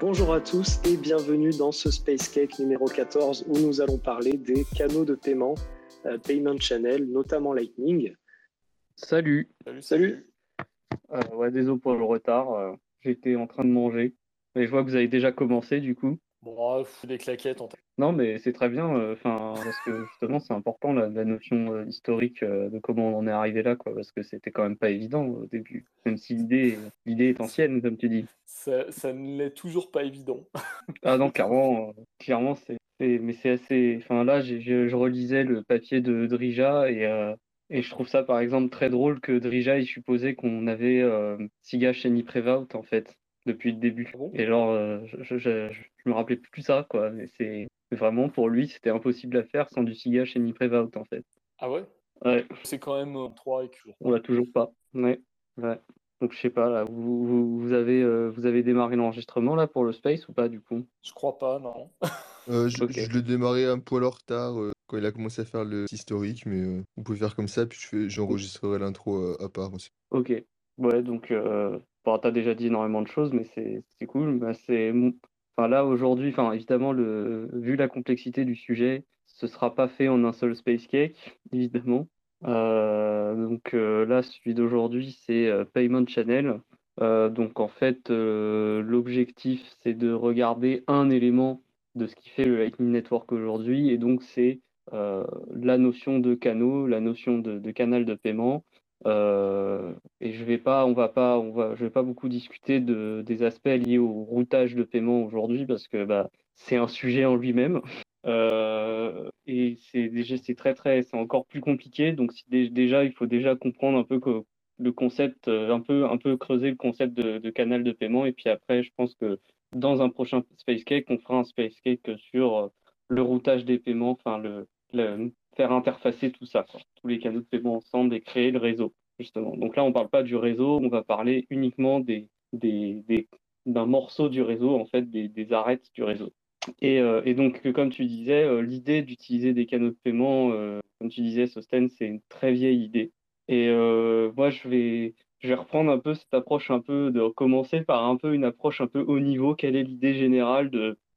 Bonjour à tous et bienvenue dans ce Space Cake numéro 14 où nous allons parler des canaux de paiement, euh, Payment Channel, notamment Lightning. Salut. Salut. Salut. Euh, ouais, désolé pour le retard. euh, J'étais en train de manger. Mais je vois que vous avez déjà commencé du coup. Bon, fous des claquettes en Non, mais c'est très bien. euh, parce que justement, c'est important la, la notion euh, historique euh, de comment on en est arrivé là, quoi. Parce que c'était quand même pas évident au début. Même si l'idée, l'idée est ancienne, comme tu dis. Ça, ça ne l'est toujours pas évident. Ah non, clairement, clairement, c'est, c'est- mais c'est assez. Enfin là, j'ai- je, je relisais le papier de Drija et et je trouve ça par exemple très drôle que Drija il supposait qu'on avait Siga chez Niprevout en fait depuis le début. Ah Et alors, euh, je, je, je, me rappelais plus ça quoi. Mais c'est vraiment pour lui, c'était impossible à faire sans du Siga chez Niprevout en fait. Ah ouais? Ouais, C'est quand même euh, 3 et toujours. on l'a toujours pas. Ouais, ouais. Donc je sais pas là, vous, vous, vous avez euh, vous avez démarré l'enregistrement là pour le space ou pas du coup? Je crois pas, non. Euh, je, Ok. je l'ai démarré un poil en retard euh, quand il a commencé à faire le historique, mais euh, vous pouvez faire comme ça, puis je fais, j'enregistrerai l'intro euh, à part aussi. Ok. Ouais, donc, euh, bon, t'as déjà dit énormément de choses, mais c'est c'est cool. Bah, c'est, enfin, là, aujourd'hui, enfin, évidemment, le, vu la complexité du sujet, ce sera pas fait en un seul space cake, évidemment. Euh, donc euh, là, celui d'aujourd'hui, c'est euh, Payment Channel. Donc, en fait, l'objectif, c'est de regarder un élément de ce qui fait le Lightning Network aujourd'hui, et donc c'est la notion de canaux, la notion de canal de paiement. Euh, et je vais pas, on va pas, on va, je vais pas beaucoup discuter de, des aspects liés au routage de paiement aujourd'hui parce que bah, c'est un sujet en lui-même. Euh, et c'est déjà, c'est très très, c'est encore plus compliqué. Donc déjà, il faut déjà comprendre un peu que le concept, euh, un peu, un peu creuser le concept de, canal de paiement. Et puis après, je pense que dans un prochain Space Cake, on fera un Space Cake sur le routage des paiements, enfin le- faire interfacer tout ça, tous les canaux de paiement ensemble et créer le réseau, justement. Donc là, on parle pas du réseau, on va parler uniquement d'un morceau du réseau, en fait, des, arêtes du réseau. Et, euh, et donc, comme tu disais, euh, l'idée d'utiliser des canaux de paiement, euh, comme tu disais, Sosten, c'est une très vieille idée. Et moi, je vais, reprendre un peu cette approche, un peu de commencer par un peu une approche un peu haut niveau. Quelle est l'idée générale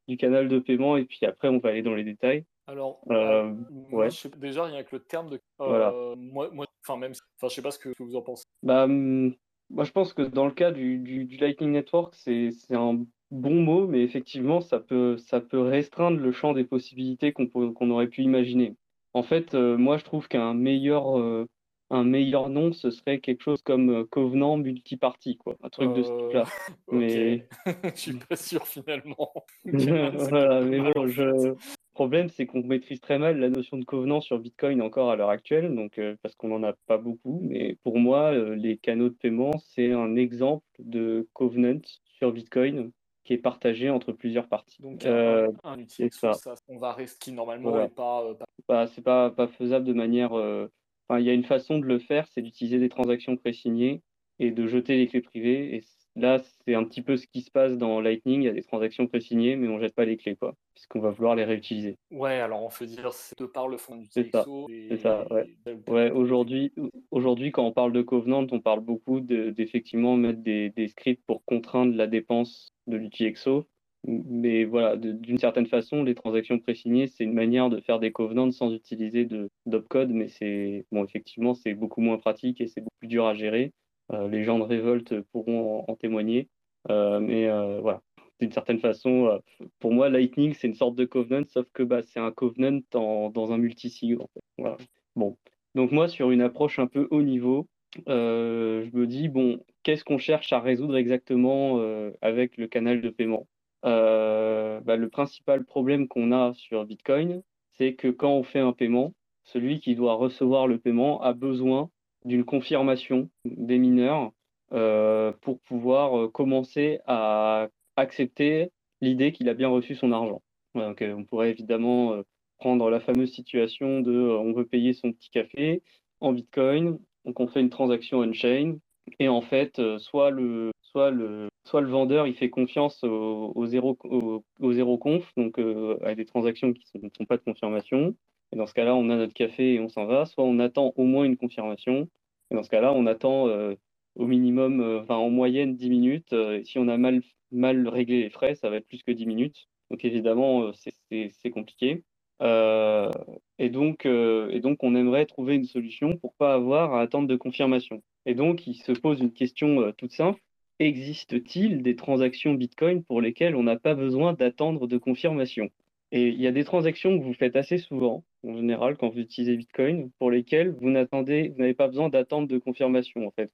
du canal de paiement? Et puis après, on va aller dans les détails. Alors, Euh, moi, ouais. je sais, déjà, rien que le terme de. euh, Voilà. Moi, moi, enfin, même. Enfin, je sais pas ce que, ce que vous en pensez. Bah, hum, moi, je pense que dans le cas du, du, du Lightning Network, c'est, un bon mot, mais effectivement, ça peut, ça peut restreindre le champ des possibilités qu'on qu'on aurait pu imaginer. En fait, euh, moi, je trouve qu'un meilleur, euh, un meilleur nom, ce serait quelque chose comme Covenant Multiparty, quoi, un truc de ce type-là. Mais- je suis pas sûr finalement. Voilà, mais bon, je... le problème, c'est qu'on maîtrise très mal la notion de covenant sur Bitcoin encore à l'heure actuelle, donc euh, parce qu'on n'en a pas beaucoup. Mais pour moi, euh, les canaux de paiement, c'est un exemple de covenant sur Bitcoin qui est partagé entre plusieurs parties. Donc, Euh, un, un outil c'est ça. ça, on va rester qui normalement pas. pas- bah, c'est pas, pas faisable de manière. Enfin, il y a une façon de le faire, c'est d'utiliser des transactions présignées et de jeter les clés privées. Et là, c'est un petit peu ce qui se passe dans Lightning. Il y a des transactions présignées, mais on jette pas les clés, quoi, puisqu'on va vouloir les réutiliser. Ouais, alors on peut dire c'est de par le fond du C'est ça, TXO. c'est ça, ouais. et- Ouais, aujourd'hui, aujourd'hui, quand on parle de Covenant, on parle beaucoup de- d'effectivement mettre des, des scripts pour contraindre la dépense de l'UTXO. Mais voilà, d'une certaine façon, les transactions présignées, c'est une manière de faire des covenants sans utiliser de d'opcode, mais c'est bon, effectivement, c'est beaucoup moins pratique et c'est beaucoup plus dur à gérer. Euh, les gens de Révolte pourront en, témoigner. Euh, mais euh, voilà, d'une certaine façon, pour moi, Lightning, c'est une sorte de covenant, sauf que bah, c'est un covenant en- dans un multisig, en. Voilà. Bon. Donc moi, sur une approche un peu haut niveau, je me dis, bon, qu'est-ce qu'on cherche à résoudre exactement avec le canal de paiement? Bah, le principal problème qu'on a sur Bitcoin, c'est que quand on fait un paiement, celui qui doit recevoir le paiement a besoin d'une confirmation des mineurs euh, pour pouvoir euh, commencer à accepter l'idée qu'il a bien reçu son argent. Donc, euh, on pourrait évidemment prendre la fameuse situation de on veut payer son petit café en Bitcoin, donc on fait une transaction on-chain, et en fait, soit le, soit le, soit le vendeur il fait confiance au, zéro, au, zéro conf, donc à des transactions qui ne sont, sont pas de confirmation. Et dans ce cas-là, on a notre café et on s'en va. Soit on attend au moins une confirmation. Et dans ce cas-là, on attend euh, au minimum, euh, en moyenne 10 minutes. Euh, si on a mal, mal régler les frais, ça va être plus que 10 minutes. Donc évidemment, c'est compliqué. et, donc, et donc, on aimerait trouver une solution pour pas avoir à attendre de confirmation. Et donc, il se pose une question toute simple. Existe-t-il des transactions Bitcoin pour lesquelles on n'a pas besoin d'attendre de confirmation? Et il y a des transactions que vous faites assez souvent, en général, quand vous utilisez Bitcoin, pour lesquelles vous n'attendez, vous n'avez pas besoin d'attendre de confirmation. En fait,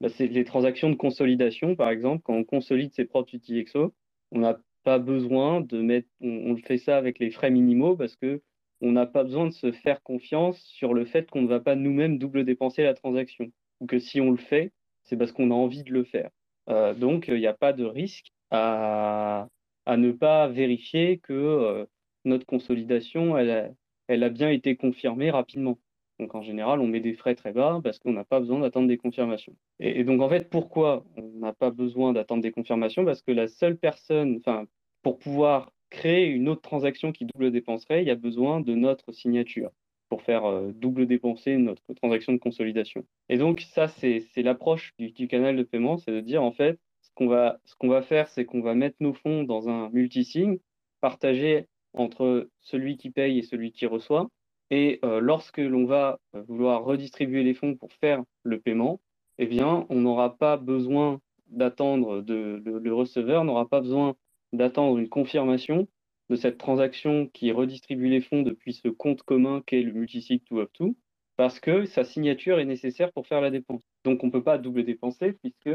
bah, c'est les transactions de consolidation, par exemple, quand on consolide ses propres UTXO, on n'a pas besoin de mettre, on, fait ça avec les frais minimaux parce que on n'a pas besoin de se faire confiance sur le fait qu'on ne va pas nous-mêmes double dépenser la transaction, ou que si on le fait, c'est parce qu'on a envie de le faire. Euh, donc, il n'y a pas de risque à, à, ne pas vérifier que euh, notre consolidation, elle a, bien été confirmée rapidement. Donc en général, on met des frais très bas parce qu'on n'a pas besoin d'attendre des confirmations. Et, donc en fait, pourquoi on n'a pas besoin d'attendre des confirmations? Parce que la seule personne, enfin, pour pouvoir créer une autre transaction qui double dépenserait, il y a besoin de notre signature pour faire euh, double dépenser notre transaction de consolidation. Et donc ça, c'est l'approche du, canal de paiement, c'est de dire en fait, qu'on va, qu'on va faire, c'est qu'on va mettre nos fonds dans un multisig, partagé entre celui qui paye et celui qui reçoit. Et euh, lorsque l'on va euh, vouloir redistribuer les fonds pour faire le paiement, eh bien, on n'aura pas besoin d'attendre, de, le receveur n'aura pas besoin d'attendre une confirmation de cette transaction qui redistribue les fonds depuis ce compte commun qu'est le multisig to up to, parce que sa signature est nécessaire pour faire la dépense. Donc on ne peut pas double dépenser puisque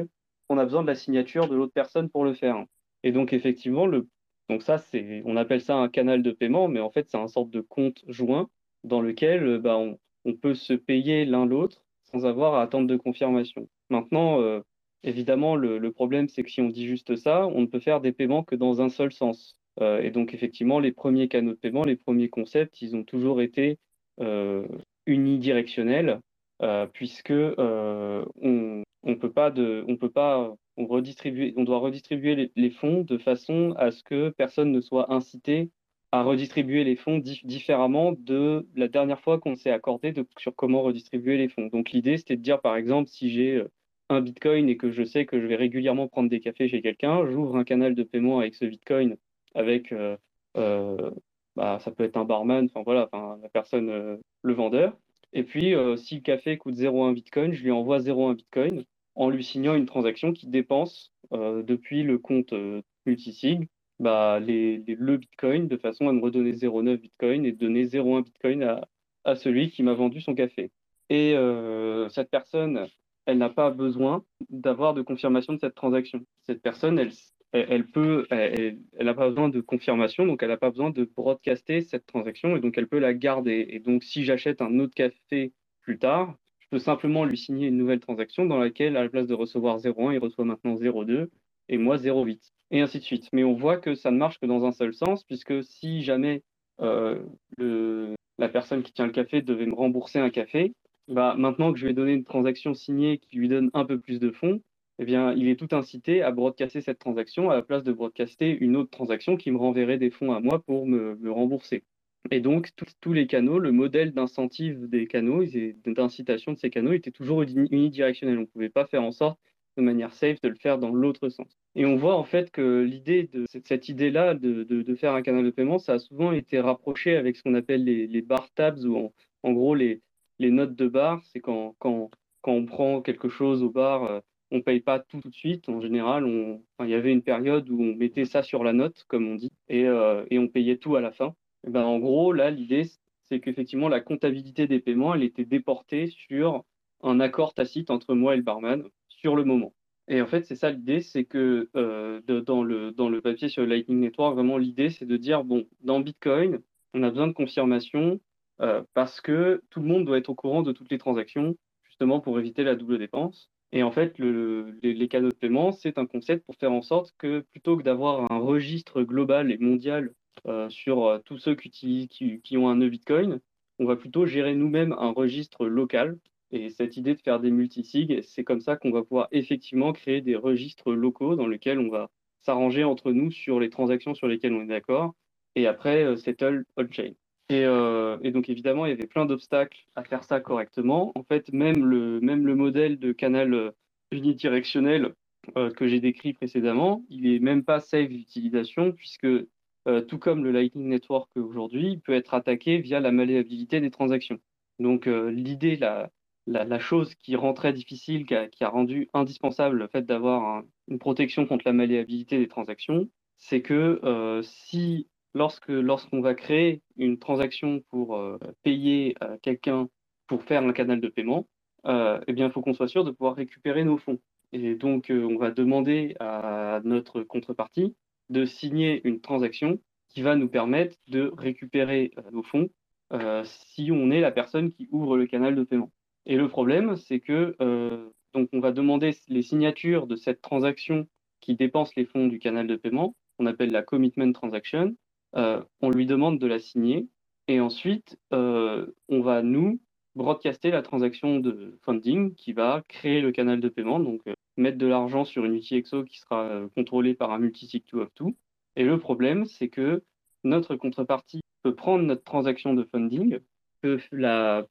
on a besoin de la signature de l'autre personne pour le faire. Et donc effectivement, donc ça c'est, on appelle ça un canal de paiement, mais en fait c'est un sorte de compte joint dans lequel bah, on, peut se payer l'un l'autre sans avoir à attendre de confirmation. Maintenant, euh, évidemment, le problème c'est que si on dit juste ça, on ne peut faire des paiements que dans un seul sens. Euh, et donc, effectivement, les premiers canaux de paiement, les premiers concepts, ils ont toujours été euh, unidirectionnels, euh, puisque on, on peut peut pas, doit redistribuer les, fonds de façon à ce que personne ne soit incité à redistribuer les fonds différemment de la dernière fois qu'on s'est accordé sur comment redistribuer les fonds. Donc l'idée, c'était de dire, par exemple, si j'ai un Bitcoin et que je sais que je vais régulièrement prendre des cafés chez quelqu'un, j'ouvre un canal de paiement avec ce Bitcoin avec, euh, euh, bah, ça peut être un barman, enfin voilà, la personne, euh, le vendeur. Et puis, si le café coûte 0,1 Bitcoin, je lui envoie 0,1 Bitcoin en lui signant une transaction qui dépense depuis le compte multisig bah, le Bitcoin de façon à me redonner 0,9 Bitcoin et donner 0,1 Bitcoin à, à, celui qui m'a vendu son café. Et cette personne, elle n'a pas besoin d'avoir de confirmation de cette transaction. Cette personne, elle, elle peut, elle n'a pas besoin de confirmation, donc elle n'a pas besoin de broadcaster cette transaction, et donc elle peut la garder. Et donc, si j'achète un autre café plus tard, je peux simplement lui signer une nouvelle transaction dans laquelle, à la place de recevoir 0,1, il reçoit maintenant 0,2 et moi 0,8, et ainsi de suite. Mais on voit que ça ne marche que dans un seul sens, puisque si jamais euh, la personne qui tient le café devait me rembourser un café, bah, maintenant que je lui ai donné une transaction signée qui lui donne un peu plus de fonds, eh bien, il est tout incité à broadcaster cette transaction à la place de broadcaster une autre transaction qui me renverrait des fonds à moi pour me, rembourser. Et donc, tous les canaux, le modèle d'incentive des canaux d'incitation de ces canaux était toujours unidirectionnel. On ne pouvait pas faire en sorte, de manière safe, de le faire dans l'autre sens. Et on voit en fait que cette, idée-là de, faire un canal de paiement, ça a souvent été rapproché avec ce qu'on appelle les, bar tabs, ou en, gros les, notes de bar. C'est quand, on prend quelque chose au bar, euh, on paye pas tout, de suite. En général, il y avait une période où on mettait ça sur la note, comme on dit, et, euh, et on payait tout à la fin. Et ben, en gros, là, l'idée, c'est qu'effectivement, la comptabilité des paiements, elle était déportée sur un accord tacite entre moi et le barman sur le moment. Et en fait, c'est ça l'idée, c'est que euh, dans, le, dans le papier sur le Lightning Network, vraiment l'idée, c'est de dire, bon, dans Bitcoin, on a besoin de confirmation euh, parce que tout le monde doit être au courant de toutes les transactions, justement pour éviter la double dépense. Et en fait, les, canaux de paiement, c'est un concept pour faire en sorte que plutôt que d'avoir un registre global et mondial sur euh, tous ceux qui, qui, ont un nœud Bitcoin, on va plutôt gérer nous-mêmes un registre local. Et cette idée de faire des multisigs, c'est comme ça qu'on va pouvoir effectivement créer des registres locaux dans lesquels on va s'arranger entre nous sur les transactions sur lesquelles on est d'accord. Et après, euh, settle on-chain. Euh, et, donc évidemment, il y avait plein d'obstacles à faire ça correctement. En fait, même le, même le modèle de canal euh, unidirectionnel que j'ai décrit précédemment, il n'est même pas safe d'utilisation puisque tout comme le Lightning Network aujourd'hui, peut être attaqué via la malléabilité des transactions. Donc l'idée, la, chose qui rend très difficile, qui a, rendu indispensable le fait d'avoir une protection contre la malléabilité des transactions, c'est que euh, si lorsque lorsqu'on va créer une transaction pour euh, payer euh, quelqu'un pour faire un canal de paiement, eh bien, il faut qu'on soit sûr de pouvoir récupérer nos fonds. Et donc, on va demander à notre contrepartie de signer une transaction qui va nous permettre de récupérer nos fonds si on est la personne qui ouvre le canal de paiement. Et le problème, c'est que euh, donc on va demander les signatures de cette transaction qui dépense les fonds du canal de paiement, on appelle la commitment transaction. Euh, on lui demande de la signer et ensuite euh, on va nous broadcaster la transaction de funding qui va créer le canal de paiement, donc mettre de l'argent sur une UTXO qui sera contrôlée par un multisig 2 of 2. Et le problème, c'est que notre contrepartie peut prendre notre transaction de funding, peut,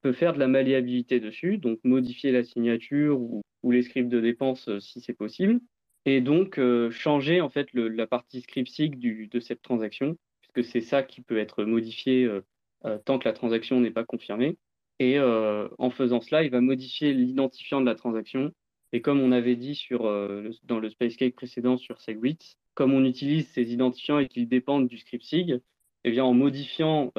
peut faire de la malléabilité dessus, donc modifier la signature ou, les scripts de dépenses euh, si c'est possible, et donc euh, changer en fait la partie script sig de cette transaction, puisque c'est ça qui peut être modifié euh, tant que la transaction n'est pas confirmée. Et en faisant cela, il va modifier l'identifiant de la transaction. Et comme on avait dit sur, dans le SpaceCake précédent sur Segwit, comme on utilise ces identifiants et qu'ils dépendent du script SIG, eh bien, en modifiant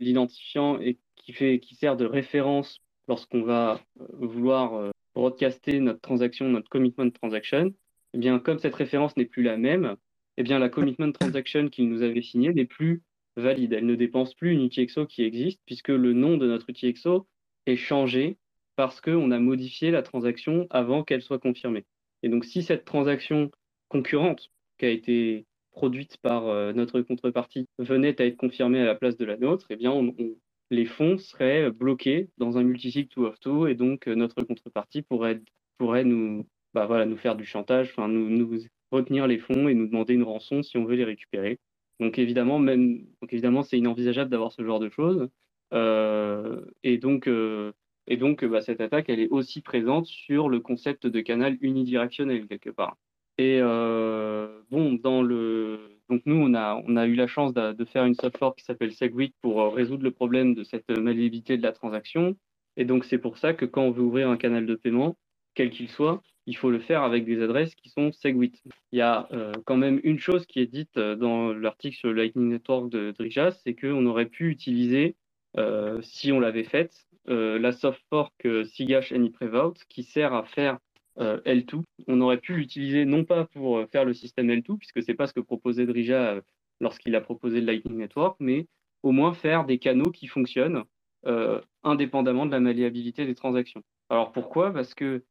l'identifiant et qui, fait, qui sert de référence lorsqu'on va euh, vouloir euh, broadcaster notre transaction, notre commitment transaction, eh bien, comme cette référence n'est plus la même, eh bien, la commitment transaction qu'il nous avait signée n'est plus valide. Elle ne dépense plus une UTXO qui existe puisque le nom de notre UTXO est changé parce qu'on a modifié la transaction avant qu'elle soit confirmée. Et donc, si cette transaction concurrente qui a été produite par euh, notre contrepartie venait à être confirmée à la place de la nôtre, eh bien, les fonds seraient bloqués dans un multisig two of two et donc euh, notre contrepartie pourrait, pourrait nous, bah voilà, nous faire du chantage, nous, retenir les fonds et nous demander une rançon si on veut les récupérer. Donc évidemment, même, donc évidemment, c'est inenvisageable d'avoir ce genre de choses. Euh, et donc, et donc bah, cette attaque, elle est aussi présente sur le concept de canal unidirectionnel quelque part. Et bon, dans le donc nous, on a, eu la chance de, faire une software qui s'appelle Segwit pour euh, résoudre le problème de cette malléabilité de la transaction. Et donc c'est pour ça que quand on veut ouvrir un canal de paiement, quel qu'il soit, il faut le faire avec des adresses qui sont Segwit. Il y a euh, quand même une chose qui est dite euh, dans l'article sur le Lightning Network de Drijas, c'est qu'on aurait pu utiliser, si on l'avait faite, la soft fork Sigash AnyPrevout qui sert à faire euh, L2. On aurait pu l'utiliser non pas pour euh, faire le système L2, puisque c'est pas ce que proposait Drija euh, lorsqu'il a proposé le Lightning Network, mais au moins faire des canaux qui fonctionnent indépendamment de la malléabilité des transactions. Alors pourquoi? Parce que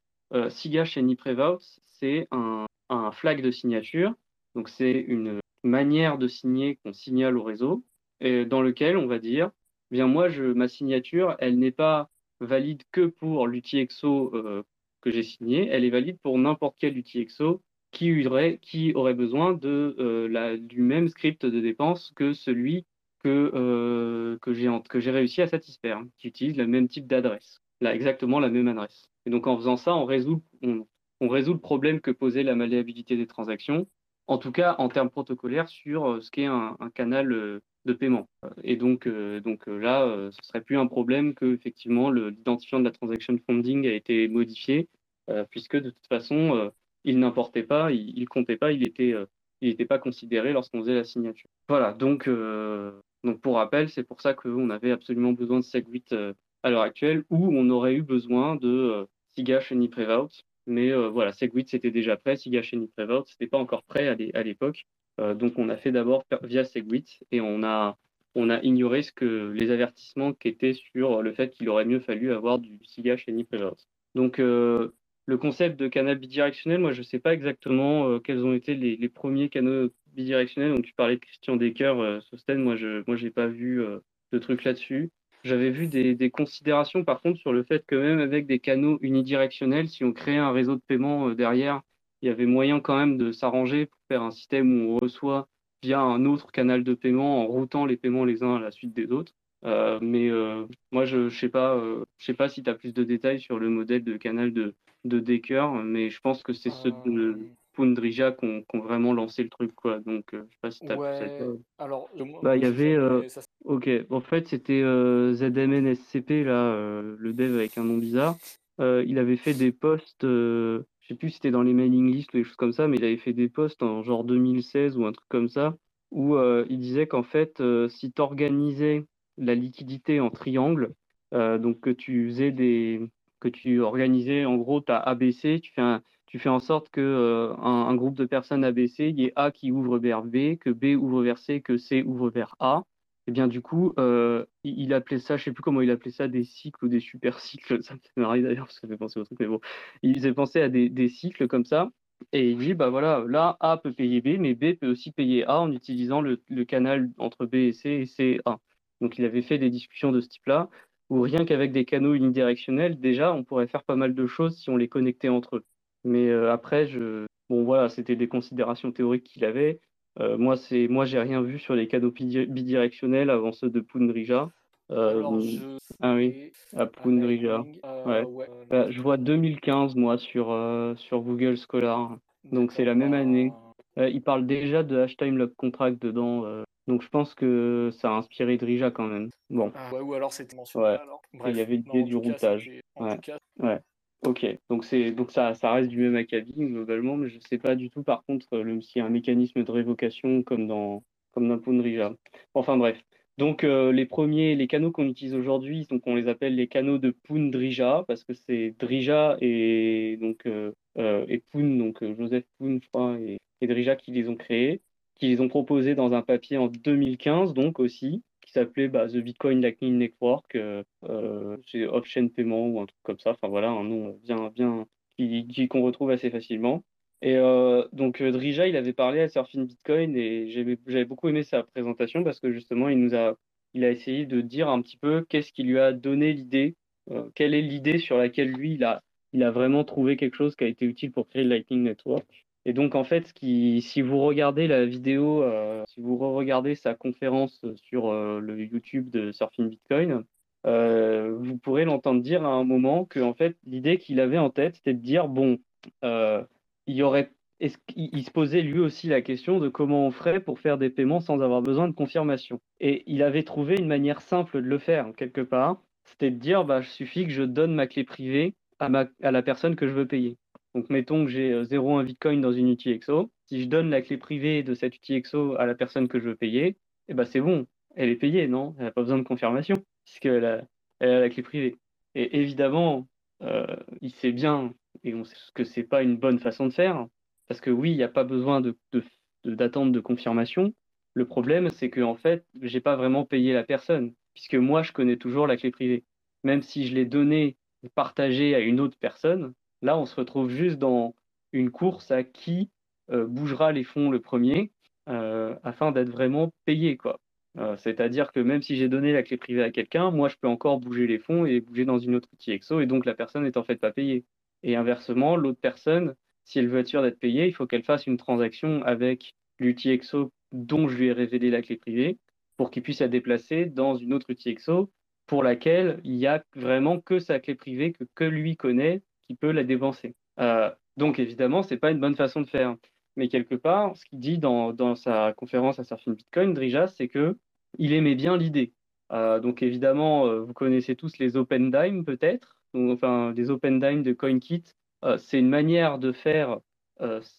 SIGASH et NIPREVOUT, c'est un, flag de signature, donc c'est une manière de signer qu'on signale au réseau, et dans lequel on va dire, bien moi, je, ma signature, elle n'est pas valide que pour l'UTXO que j'ai signé, elle est valide pour n'importe quel UTXO qui aurait, qui aurait besoin euh, du même script de dépense que celui que, euh, que j'ai réussi à satisfaire, qui utilise le même type d'adresse, exactement la même adresse. Et donc en faisant ça, on résout, le problème que posait la malléabilité des transactions, en tout cas en termes protocolaires sur euh, ce qu'est un, canal de paiement. Et donc, donc là, ce serait plus un problème que effectivement l'identifiant de la transaction funding a été modifié euh, puisque de toute façon, euh, il n'importait pas, il, comptait pas, il était, euh, il n'était pas considéré lorsqu'on faisait la signature. Voilà, donc, donc pour rappel, c'est pour ça qu'on avait absolument besoin de Segwit à l'heure actuelle, où on aurait eu besoin de Sigash et Niprevout. Mais voilà, Segwit c'était déjà prêt, Sigash et Niprevout c'était pas encore prêt à l'époque. Donc on a fait d'abord via Segwit et on a on a ignoré ce que les avertissements qui étaient sur le fait qu'il aurait mieux fallu avoir du Sigash et Niprevout. Donc le concept de canal bidirectionnel, moi, je ne sais pas exactement euh, quels ont été les, premiers canaux bidirectionnels. Donc, tu parlais de Christian Decker, euh, Sosten. Moi, je moi, pas vu euh, de trucs là-dessus. J'avais vu des, des, considérations, par contre, sur le fait que même avec des canaux unidirectionnels, si on créait un réseau de paiement derrière, il y avait moyen quand même de s'arranger pour faire un système où on reçoit via un autre canal de paiement en routant les paiements les uns à la suite des autres. mais moi, je ne sais, pas, je sais pas si tu as plus de détails sur le modèle de canal de, de Decker, mais je pense que c'est ce de, Poundrija qui ont, vraiment lancé le truc, quoi. Donc, euh, je sais pas si vu Ouais, cette, euh, alors, euh, Bah, il y j'ai avait, euh, ça, Ok, en fait, c'était euh, ZMNSCP, là, euh, le dev avec un nom bizarre. Euh, il avait fait des posts, euh, je sais plus si c'était dans les mailing lists ou des choses comme ça, mais il avait fait des posts en genre 2016 ou un truc comme ça, où euh, il disait qu'en fait, euh, si tu organisais la liquidité en triangle, euh, donc que tu faisais des, que tu organisais, en gros, tu as ABC, tu fais un, tu fais en sorte que un groupe de personnes ABC, il y ait A qui ouvre vers B, que B ouvre vers C, que C ouvre vers A. Et bien du coup, euh, il, appelait ça, je sais plus comment il appelait ça, des cycles ou des super cycles. Ça me fait marrer d'ailleurs parce que ça fait penser au truc, mais bon, il faisait penser à des, cycles comme ça. Et il dit, bah voilà, là, A peut payer B, mais B peut aussi payer A en utilisant le, canal entre B et C et C A. Donc il avait fait des discussions de ce type-là, où rien qu'avec des canaux unidirectionnels, déjà, on pourrait faire pas mal de choses si on les connectait entre eux. Mais euh, après, bon voilà, c'était des considérations théoriques qu'il avait. Euh, moi, c'est, moi, j'ai rien vu sur les canaux bidi- bidirectionnels avant ceux de Poundrija. Euh, Alors, je ah oui, à. Lightning, euh, Ouais. ouais, Bah, je vois 2015, moi, sur, sur Google Scholar. Donc, c'est la même année. il parle déjà de Hashtime Log Contract dedans. donc, je pense que ça a inspiré Drija quand même. Bon, ah, ouais, ou alors c'était mentionné Ouais. il y avait l'idée du cas, routage. Ouais. Ok. Donc, c'est, donc ça, ça reste du même acabit globalement, mais je sais pas du tout, par contre, euh, le, s'il y a un mécanisme de révocation comme dans, comme dans. Enfin, bref. Donc, euh, les premiers, les canaux qu'on utilise aujourd'hui, on les appelle les canaux de Poundrija, parce que c'est Drija et, donc, euh, et Pound, donc Joseph Pound, je crois, et, et Drija qui les ont créés, qui les ont proposés dans un papier en 2015, donc aussi, s'appelait bah, The Bitcoin Lightning Network, euh, euh, c'est Option Payment ou un truc comme ça, enfin voilà, un nom bien, bien, qui- qu'on retrouve assez facilement. Et euh, donc euh, Drija, il avait parlé à Surfing Bitcoin et j'avais beaucoup aimé sa présentation parce que justement, il nous a, il a essayé de dire un petit peu qu'est-ce qui lui a donné l'idée, euh, quelle est l'idée sur laquelle lui, il a, il a vraiment trouvé quelque chose qui a été utile pour créer le Lightning Network. Et donc, en fait, si vous regardez la vidéo, euh, si vous re-regardez sa conférence sur euh, le YouTube de Surfing Bitcoin, euh, vous pourrez l'entendre dire à un moment que, en fait, l'idée qu'il avait en tête, c'était de dire, bon, il y aurait, il se posait lui aussi la question de comment on ferait pour faire des paiements sans avoir besoin de confirmation. Et il avait trouvé une manière simple de le faire, quelque part, c'était de dire, bah, il suffit que je donne ma clé privée à la personne que je veux payer. Donc, mettons que j'ai euh, 0,1 Bitcoin dans une UTXO. Si je donne la clé privée de cette UTXO à la personne que je veux payer, eh ben, c'est bon. Elle est payée, non? Elle n'a pas besoin de confirmation, puisqu'elle a, elle a la clé privée. Et évidemment, euh, il sait bien, et on sait que c'est pas une bonne façon de faire, parce que oui, il n'y a pas besoin d'attente de confirmation. Le problème, c'est que en fait, j'ai pas vraiment payé la personne, puisque moi, je connais toujours la clé privée. Même si je l'ai donnée, partagée à une autre personne, là, on se retrouve juste dans une course à qui euh, bougera les fonds le premier, euh, afin d'être vraiment payé. Euh, c'est-à-dire que même si j'ai donné la clé privée à quelqu'un, moi, je peux encore bouger les fonds et bouger dans une autre UTXO, et donc la personne est en fait pas payée. Et inversement, l'autre personne, si elle veut être sûre d'être payée, il faut qu'elle fasse une transaction avec l'UTXO dont je lui ai révélé la clé privée pour qu'il puisse la déplacer dans une autre UTXO pour laquelle il y a vraiment que sa clé privée que lui connaît qui peut la dépenser. Euh, donc évidemment, c'est pas une bonne façon de faire. Mais quelque part, ce qu'il dit dans, dans sa conférence à Surfing Bitcoin, Drija, c'est que il aimait bien l'idée. Euh, donc évidemment, euh, vous connaissez tous les Open Dime peut-être, enfin des Open Dime de CoinKit. Euh, c'est une manière de faire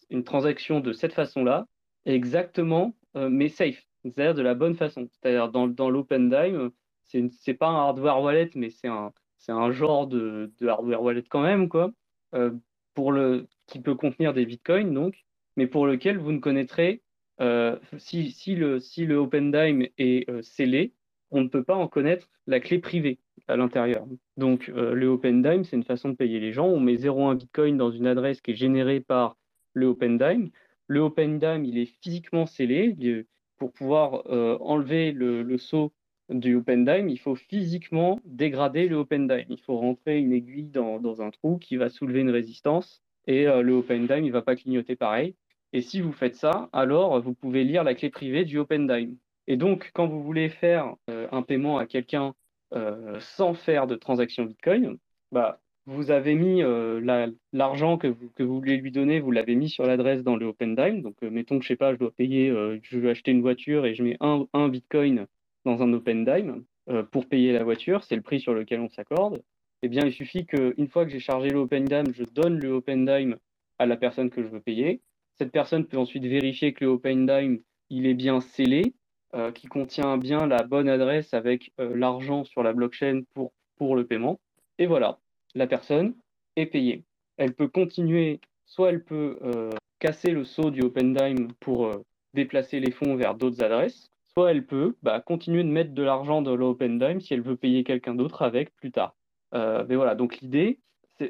une transaction de cette façon-là, exactement, mais safe, c'est-à-dire de la bonne façon. C'est-à-dire dans, dans l'Open Dime, c'est pas un hardware wallet, mais c'est un, c'est un genre de, hardware wallet quand même, quoi, euh, pour le, qui peut contenir des bitcoins, donc, mais pour lequel vous ne connaîtrez, euh, si, le, si le OpenDime est euh, scellé, on ne peut pas en connaître la clé privée à l'intérieur. Donc, le OpenDime, c'est une façon de payer les gens. On met 0,1 bitcoin dans une adresse qui est générée par le OpenDime. Le OpenDime, il est physiquement scellé. Pour pouvoir enlever le, le sceau du OpenDime, il faut physiquement dégrader le OpenDime. Il faut rentrer une aiguille dans, dans un trou qui va soulever une résistance et euh, le OpenDime, il ne va pas clignoter pareil. Et si vous faites ça, alors vous pouvez lire la clé privée du OpenDime. Et donc, quand vous voulez faire euh, un paiement à quelqu'un euh, sans faire de transaction Bitcoin, bah, vous avez mis l'argent que vous, que vous voulez lui donner, vous l'avez mis sur l'adresse dans le OpenDime. Donc, euh, mettons que je sais pas, je dois payer, je veux acheter une voiture et je mets un, un Bitcoin dans un OpenDime pour payer la voiture, c'est le prix sur lequel on s'accorde. Eh bien, il suffit qu'une fois que j'ai chargé le OpenDime, je donne le OpenDime à la personne que je veux payer. Cette personne peut ensuite vérifier que le OpenDime il est bien scellé, qui contient bien la bonne adresse avec l'argent sur la blockchain pour, pour le paiement. Et voilà, la personne est payée. Elle peut continuer, soit elle peut euh, casser le saut du OpenDime pour euh, déplacer les fonds vers d'autres adresses, soit elle peut bah, continuer de mettre de l'argent dans l'OpenDime si elle veut payer quelqu'un d'autre avec plus tard. Euh, mais voilà, donc l'idée,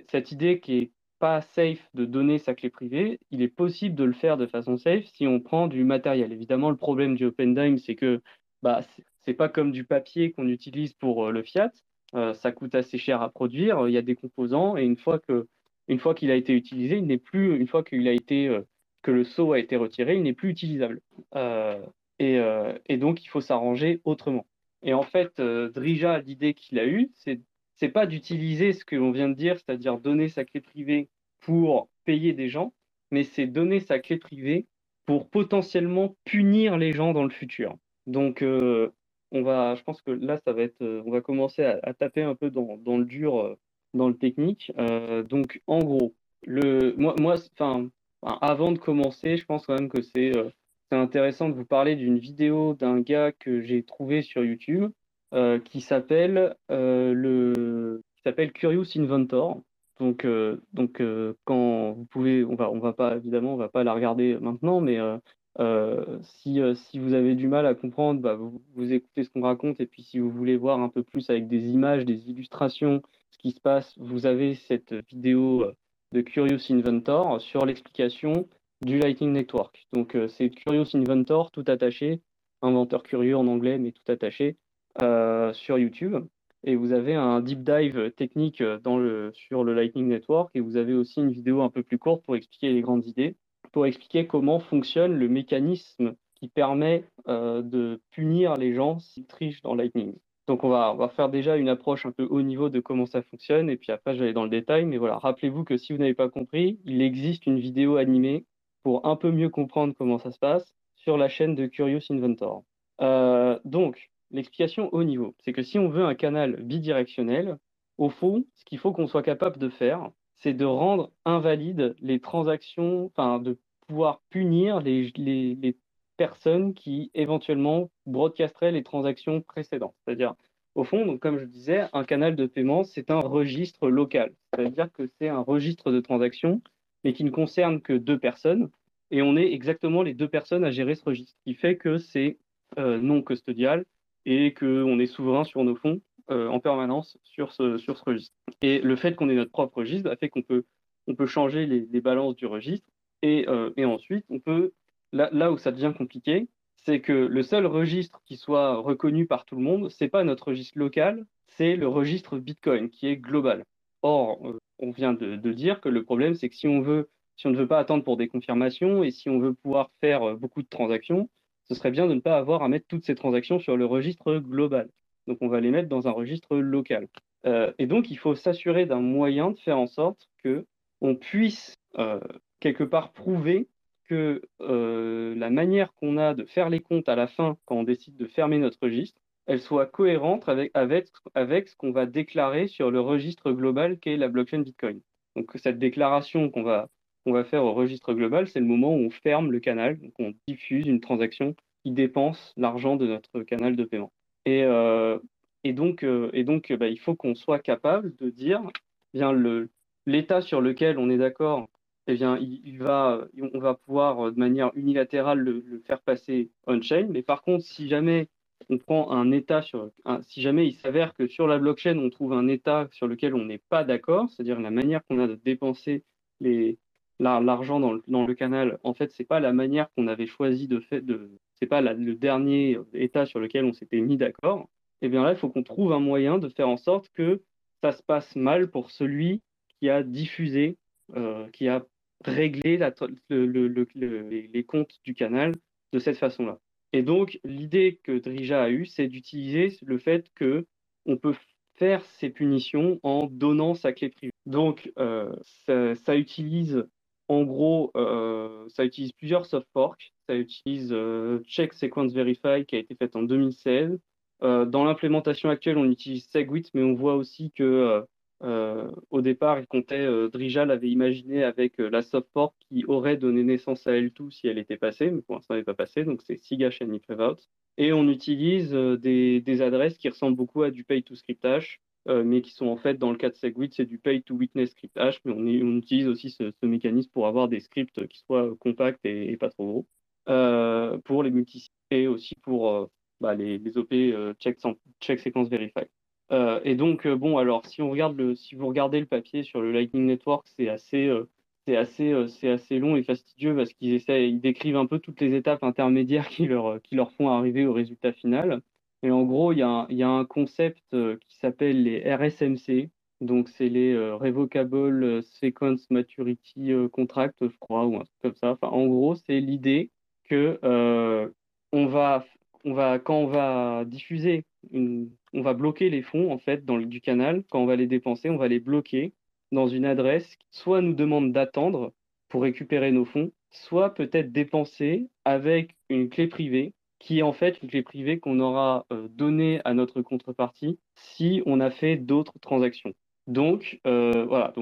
cette idée qui est pas safe de donner sa clé privée, il est possible de le faire de façon safe si on prend du matériel. Évidemment, le problème du OpenDime, c'est que bah, c'est pas comme du papier qu'on utilise pour le fiat. Euh, ça coûte assez cher à produire, il y a des composants, et une fois qu'il a été utilisé, il n'est plus, une fois qu'il a été, euh, que le seau a été retiré, il n'est plus utilisable. Euh, et, et, donc, il faut s'arranger autrement. Et en fait, Drija, l'idée qu'il a eue, c'est c'est pas d'utiliser ce que l'on vient de dire, c'est-à-dire donner sa clé privée pour payer des gens, mais c'est donner sa clé privée pour potentiellement punir les gens dans le futur. Donc, on va, je pense que là, ça va être, euh, on va commencer à, taper un peu dans, dans, le dur, euh, dans le technique. Euh, donc, en gros, le, moi, moi enfin, avant de commencer, je pense quand même que c'est intéressant de vous parler d'une vidéo d'un gars que j'ai trouvé sur YouTube qui s'appelle le qui s'appelle Curious Inventor. Donc, donc quand vous pouvez, on va, on va pas évidemment, on va pas la regarder maintenant, mais euh, si, euh, si, vous avez du mal à comprendre, bah, vous, vous, écoutez ce qu'on raconte et puis si vous voulez voir un peu plus avec des images, des illustrations, ce qui se passe, vous avez cette vidéo euh, de Curious Inventor sur l'explication du Lightning Network. Donc c'est Curious Inventor tout attaché, inventeur curieux en anglais mais tout attaché sur YouTube. Et vous avez un deep dive technique le, sur le Lightning Network et vous avez aussi une vidéo un peu plus courte pour expliquer les grandes idées pour expliquer comment fonctionne le mécanisme qui permet euh, de punir les gens s'ils trichent dans Lightning. Donc on va, on va, faire déjà une approche un peu haut niveau de comment ça fonctionne, et puis après je vais aller dans le détail. Mais voilà, rappelez-vous que si vous n'avez pas compris, il existe une vidéo animée pour un peu mieux comprendre comment ça se passe sur la chaîne de Curious Inventor. Euh, donc, l'explication haut niveau, c'est que si on veut un canal bidirectionnel, au fond, ce qu'il faut qu'on soit capable de faire, c'est de rendre invalides les transactions, enfin de pouvoir punir les, les, personnes qui éventuellement broadcasteraient les transactions précédentes. C'est-à-dire, au fond, donc, comme je disais, un canal de paiement, c'est un registre local. C'est-à-dire que c'est un registre de transactions, mais qui ne concerne que deux personnes. Et on est exactement les deux personnes à gérer ce registre, ce qui fait que c'est euh, non custodial et qu'on est souverain sur nos fonds euh, en permanence sur ce, registre. Et le fait qu'on ait notre propre registre a fait qu'on peut, changer les, balances du registre euh, et, ensuite, on peut, là, où ça devient compliqué, c'est que le seul registre qui soit reconnu par tout le monde, c'est pas notre registre local, c'est le registre Bitcoin qui est global. Or, euh, on vient de, dire que le problème, c'est que si on veut, si on ne veut pas attendre pour des confirmations et si on veut pouvoir faire euh, beaucoup de transactions, ce serait bien de ne pas avoir à mettre toutes ces transactions sur le registre global. Donc, on va les mettre dans un registre local. et donc, il faut s'assurer d'un moyen de faire en sorte que on puisse quelque part prouver que euh, la manière qu'on a de faire les comptes à la fin, quand on décide de fermer notre registre, elle soit cohérente avec, avec, avec ce qu'on va déclarer sur le registre global qu'est la blockchain Bitcoin. Donc cette déclaration qu'on va, va faire au registre global, c'est le moment où on ferme le canal, donc on diffuse une transaction qui dépense l'argent de notre canal de paiement. Et, euh, et donc, euh, et donc bah, il faut qu'on soit capable de dire, bien l'état sur lequel on est d'accord eh bien, il, va, on va pouvoir de manière unilatérale le, faire passer on-chain. Mais par contre, si jamais on prend un état sur, si jamais il s'avère que sur la blockchain, on trouve un état sur lequel on n'est pas d'accord, c'est-à-dire la manière qu'on a de dépenser l'argent dans le, dans le, canal, en fait, c'est pas la manière qu'on avait choisi de faire, de, c'est pas le dernier état sur lequel on s'était mis d'accord. Eh bien là, il faut qu'on trouve un moyen de faire en sorte que ça se passe mal pour celui qui a diffusé, euh, qui a régler les comptes du canal de cette façon-là. Et donc, l'idée que Drija a eue, c'est d'utiliser le fait que on peut faire ses punitions en donnant sa clé privée. Donc, ça, ça, utilise, en gros, ça utilise plusieurs soft forks. Ça utilise Check Sequence Verify qui a été fait en 2016. dans l'implémentation actuelle, on utilise Segwit, mais on voit aussi que euh, au départ, il comptait, euh, Drija l'avait imaginé avec euh, la soft fork qui aurait donné naissance à L2 si elle était passée, mais pour l'instant, elle n'est pas passée, donc c'est SIGA Shiny Prevout. Et on utilise des, des, adresses qui ressemblent beaucoup à du pay to script hash, mais qui sont en fait, dans le cas de Segwit, c'est du pay to witness script hash, mais on, utilise aussi ce, mécanisme pour avoir des scripts qui soient compacts et, pas trop gros, pour les multisites et aussi pour bah, les, OP check, check sequence verify. Euh, et donc, euh, bon, alors, si, on regarde le, si vous regardez le papier sur le Lightning Network, c'est assez, euh, assez, assez long et fastidieux parce qu'ils ils décrivent un peu toutes les étapes intermédiaires qui leur, qui leur font arriver au résultat final. Et en gros, il y a, y a un concept qui s'appelle les RSMC. Donc, c'est les Revocable Sequence Maturity Contract, je crois, ou un truc comme ça. Enfin, en gros, c'est l'idée que on va, on va, quand on va diffuser on va bloquer les fonds en fait du canal. Quand on va les dépenser, on va les bloquer dans une adresse qui soit nous demande d'attendre pour récupérer nos fonds, soit peut-être dépenser avec une clé privée qui est en fait une clé privée qu'on aura euh, donnée à notre contrepartie si on a fait d'autres transactions. Donc euh, voilà,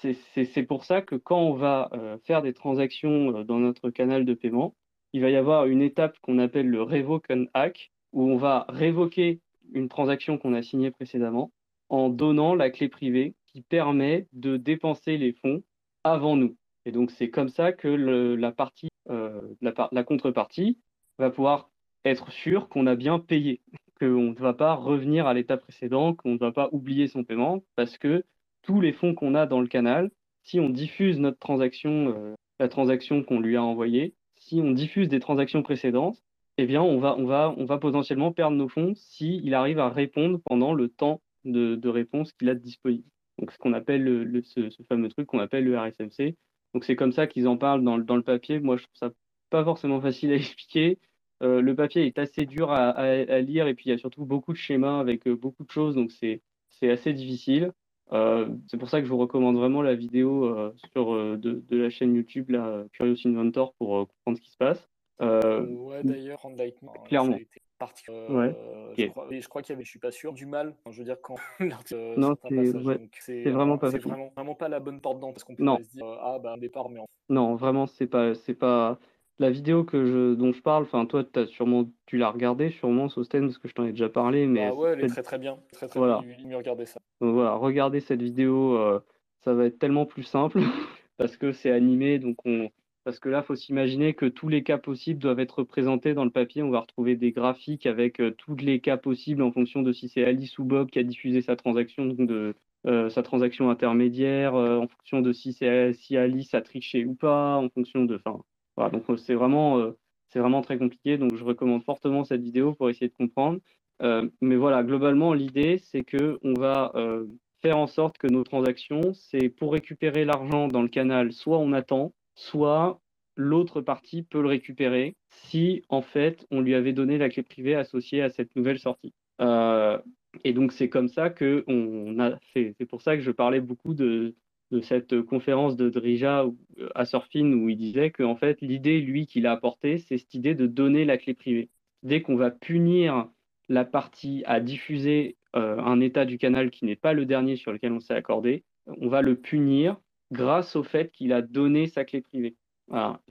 c'est pour ça que quand on va euh, faire des transactions dans notre canal de paiement, il va y avoir une étape qu'on appelle le revoke and hack, où on va révoquer une transaction qu'on a signée précédemment en donnant la clé privée qui permet de dépenser les fonds avant nous. Et donc c'est comme ça que la partie, euh, la, contrepartie va pouvoir être sûr qu'on a bien payé, qu'on ne va pas revenir à l'état précédent, qu'on ne va pas oublier son paiement, parce que tous les fonds qu'on a dans le canal, si on diffuse notre transaction, euh, la transaction qu'on lui a envoyée, si on diffuse des transactions précédentes, eh bien, on va, on va, on va potentiellement perdre nos fonds s'il arrive à répondre pendant le temps de, réponse qu'il a disponible. Donc, ce qu'on appelle le, ce, fameux truc qu'on appelle le RSMC. Donc, c'est comme ça qu'ils en parlent dans, dans, le papier. Moi, je trouve ça pas forcément facile à expliquer. Euh, le papier est assez dur à, à, lire et puis il y a surtout beaucoup de schémas avec euh, beaucoup de choses, donc c'est assez difficile. Euh, c'est pour ça que je vous recommande vraiment la vidéo euh, sur, de, de, la chaîne YouTube, là, Curious Inventor, pour comprendre ce qui se passe. Euh, ouais, d'ailleurs, en Lightning, clairement. Euh, ouais. je, crois, je crois qu'il y avait, je suis pas sûr, du mal. je veux dire, quand euh, non, c'est vraiment pas C'est vraiment, vraiment, pas la bonne porte d'entrée parce qu'on peut se dire, ah, bah, départ, mais en... Non, vraiment, c'est pas, c'est pas. La vidéo que je, dont je parle, enfin, toi, as sûrement, tu l'as regardé sûrement, Sosten, parce que je t'en ai déjà parlé. Mais ah ouais, elle est très très bien. Très, très voilà. bien. regarder ça. Donc voilà, regardez cette vidéo, ça va être tellement plus simple parce que c'est animé, donc on parce que là, il faut s'imaginer que tous les cas possibles doivent être représentés dans le papier. On va retrouver des graphiques avec euh, tous les cas possibles en fonction de si c'est Alice ou Bob qui a diffusé sa transaction, donc de euh, sa transaction intermédiaire, euh, en fonction de si, si Alice a triché ou pas, en fonction de. Enfin, donc c'est vraiment, c'est vraiment très compliqué. Donc je recommande fortement cette vidéo pour essayer de comprendre. mais voilà, globalement, l'idée, c'est que on va faire en sorte que nos transactions, c'est pour récupérer l'argent dans le canal, soit on attend, soit l'autre partie peut le récupérer si en fait on lui avait donné la clé privée associée à cette nouvelle sortie. Euh, et donc c'est comme ça que on a. C'est pour ça que je parlais beaucoup de, de cette conférence de Drija à Surfin où il disait que en fait l'idée lui qu'il a apportée c'est cette idée de donner la clé privée. Dès qu'on va punir la partie à diffuser euh, un état du canal qui n'est pas le dernier sur lequel on s'est accordé, on va le punir grâce au fait qu'il a donné sa clé privée.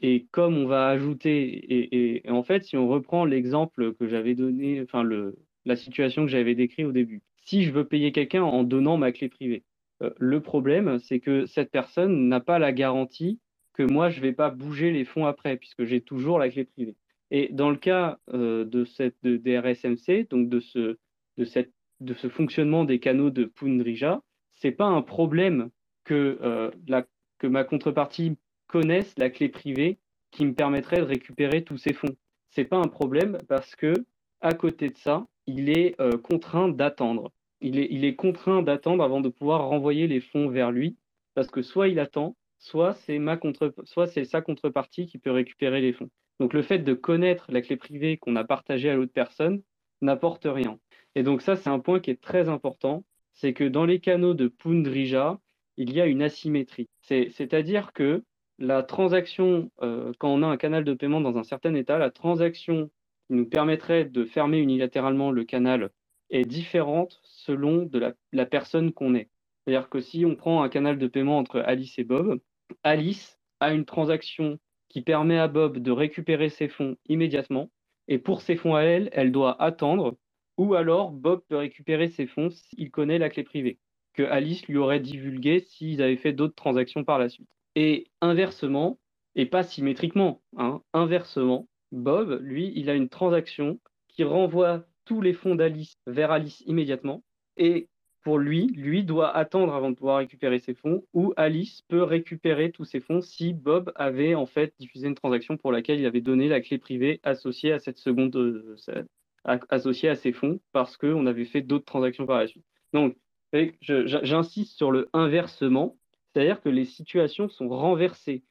Et comme on va ajouter, et, en fait, si on reprend l'exemple que j'avais donné, enfin le, la situation que j'avais décrite au début, si je veux payer quelqu'un en donnant ma clé privée, euh, le problème, c'est que cette personne n'a pas la garantie que moi, je ne vais pas bouger les fonds après, puisque j'ai toujours la clé privée. Et dans le cas euh, de cette de, des RSMC, donc de ce, de, cette, de ce fonctionnement des canaux de Pundrija, c'est pas un problème que, euh, la, que ma contrepartie connaisse la clé privée qui me permettrait de récupérer tous ces fonds. C'est pas un problème parce que à côté de ça, il est euh, contraint d'attendre. Il est, contraint d'attendre avant de pouvoir renvoyer les fonds vers lui parce que soit il attend, soit c'est contre, sa contrepartie qui peut récupérer les fonds. Donc le fait de connaître la clé privée qu'on a partagée à l'autre personne, n'apporte rien. Et donc ça, c'est un point qui est très important, c'est que dans les canaux de Pundrija, il y a une asymétrie. C'est-à-dire que la transaction, euh, quand on a un canal de paiement dans un certain état, la transaction qui nous permettrait de fermer unilatéralement le canal est différente selon de la, personne qu'on est. C'est-à-dire que si on prend un canal de paiement entre Alice et Bob, Alice a une transaction qui permet à Bob de récupérer ses fonds immédiatement, et pour ses fonds à elle, elle doit attendre, ou alors Bob peut récupérer ses fonds s'il connaît la clé privée, que Alice lui aurait divulgué s'ils avaient fait d'autres transactions par la suite. Et inversement, et pas symétriquement, hein, inversement, Bob, lui, il a une transaction qui renvoie tous les fonds d'Alice vers Alice immédiatement. Et pour lui, lui doit attendre avant de pouvoir récupérer ses fonds, ou Alice peut récupérer tous ses fonds si Bob avait en fait diffusé une transaction pour laquelle il avait donné la clé privée associée à cette seconde, euh, associée à ses fonds, parce qu'on avait fait d'autres transactions par la suite. Donc, j'insiste sur le inversement, c'est-à-dire que les situations sont renversées.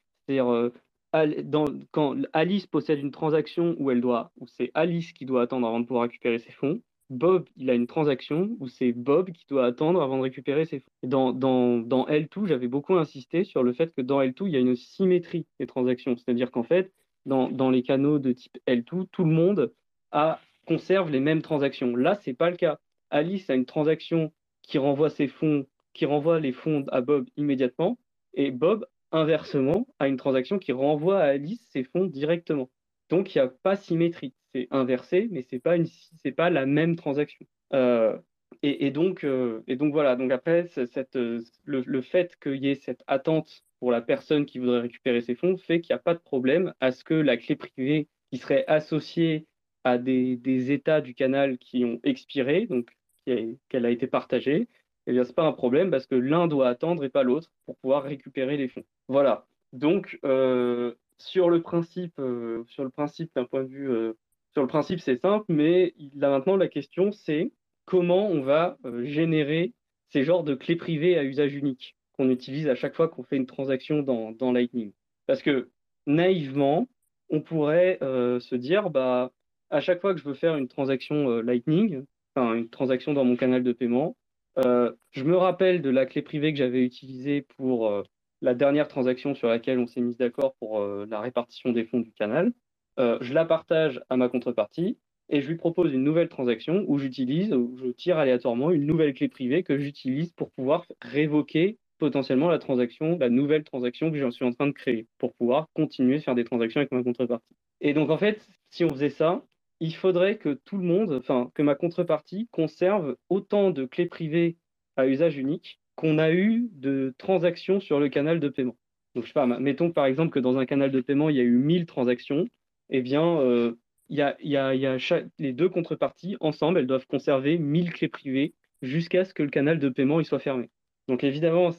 Quand Alice possède une transaction où elle doit, où c'est Alice qui doit attendre avant de pouvoir récupérer ses fonds, Bob, il a une transaction où c'est Bob qui doit attendre avant de récupérer ses fonds. Dans, dans, dans L2, j'avais beaucoup insisté sur le fait que dans L2, il y a une symétrie des transactions. C'est-à-dire qu'en fait, dans, les canaux de type L2, tout le monde a, conserve les mêmes transactions. Là, c'est pas le cas. Alice a une transaction qui renvoie ses fonds, qui renvoie les fonds à Bob immédiatement, et Bob inversement à une transaction qui renvoie à Alice ses fonds directement. Donc il n'y a pas symétrie. C'est inversé, mais c'est pas une, c'est pas la même transaction. Euh, et, donc, euh, et donc voilà. Donc après, cette, le, fait qu'il y ait cette attente pour la personne qui voudrait récupérer ses fonds fait qu'il n'y a pas de problème à ce que la clé privée qui serait associée à des, états du canal qui ont expiré, donc qu'elle a été partagée, eh ce n'est pas un problème parce que l'un doit attendre et pas l'autre pour pouvoir récupérer les fonds. Voilà. Donc, euh, sur le principe, euh, sur le principe d'un point de vue, euh, sur le principe, c'est simple, mais là maintenant, la question, c'est comment on va générer ces genres de clés privées à usage unique qu'on utilise à chaque fois qu'on fait une transaction dans, Lightning. Parce que naïvement, on pourrait se dire, bah, à chaque fois que je veux faire une transaction Lightning, enfin une transaction dans mon canal de paiement, je me rappelle de la clé privée que j'avais utilisée pour la dernière transaction sur laquelle on s'est mis d'accord pour euh, la répartition des fonds du canal. je la partage à ma contrepartie et je lui propose une nouvelle transaction où j'utilise, où je tire aléatoirement une nouvelle clé privée que j'utilise pour pouvoir révoquer potentiellement la transaction, la nouvelle transaction que j'en suis en train de créer, pour pouvoir continuer à faire des transactions avec ma contrepartie. Et donc en fait, si on faisait ça, il faudrait que tout le monde, enfin que ma contrepartie conserve autant de clés privées à usage unique qu'on a eu de transactions sur le canal de paiement. Donc je sais pas, mettons par exemple que dans un canal de paiement, il y a eu 1000 transactions, eh bien euh, il y a, les deux contreparties ensemble, elles doivent conserver 1000 clés privées jusqu'à ce que le canal de paiement il soit fermé. Donc évidemment,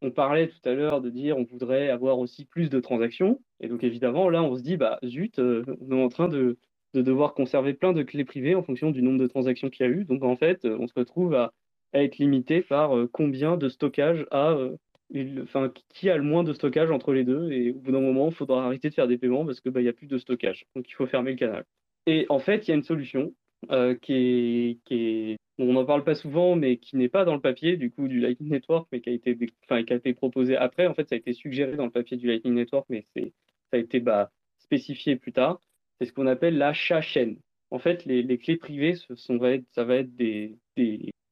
on parlait tout à l'heure de dire on voudrait avoir aussi plus de transactions. Et donc évidemment, là, on se dit, bah zut, euh, on est en train de, de devoir conserver plein de clés privées en fonction du nombre de transactions qu'il y a eu. Donc en fait, on se retrouve à, être limité par euh, combien de stockage a, euh, enfin, qui a le moins de stockage entre les deux. Et au bout d'un moment, il faudra arrêter de faire des paiements parce qu'il bah, n'y a plus de stockage. Donc il faut fermer le canal. Et en fait, il y a une solution euh, qui est, qui est on n'en parle pas souvent, mais qui n'est pas dans le papier du coup du Lightning Network, mais qui a été, enfin, qui a été proposé après. En fait, ça a été suggéré dans le papier du Lightning Network, mais ça a été bah, spécifié plus tard c'est ce qu'on appelle la chaîne. En fait, les, clés privées, ça va être des,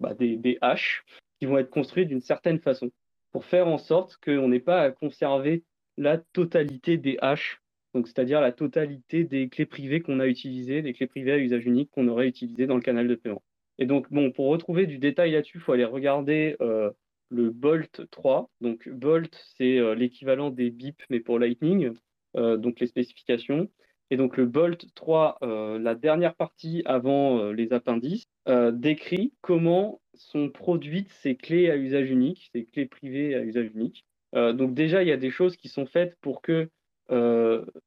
bah, des, des, haches qui vont être construites d'une certaine façon pour faire en sorte qu'on n'ait pas à conserver la totalité des haches, c'est-à-dire la totalité des clés privées qu'on a utilisées, des clés privées à usage unique qu'on aurait utilisées dans le canal de paiement. Et donc, bon, pour retrouver du détail là-dessus, il faut aller regarder euh, le Bolt 3. Donc, Bolt, c'est euh, l'équivalent des BIP, mais pour Lightning, euh, donc les spécifications. Et donc le Bolt 3, euh, la dernière partie avant euh, les appendices, euh, décrit comment sont produites ces clés à usage unique, ces clés privées à usage unique. donc déjà, il y a des choses qui sont faites pour que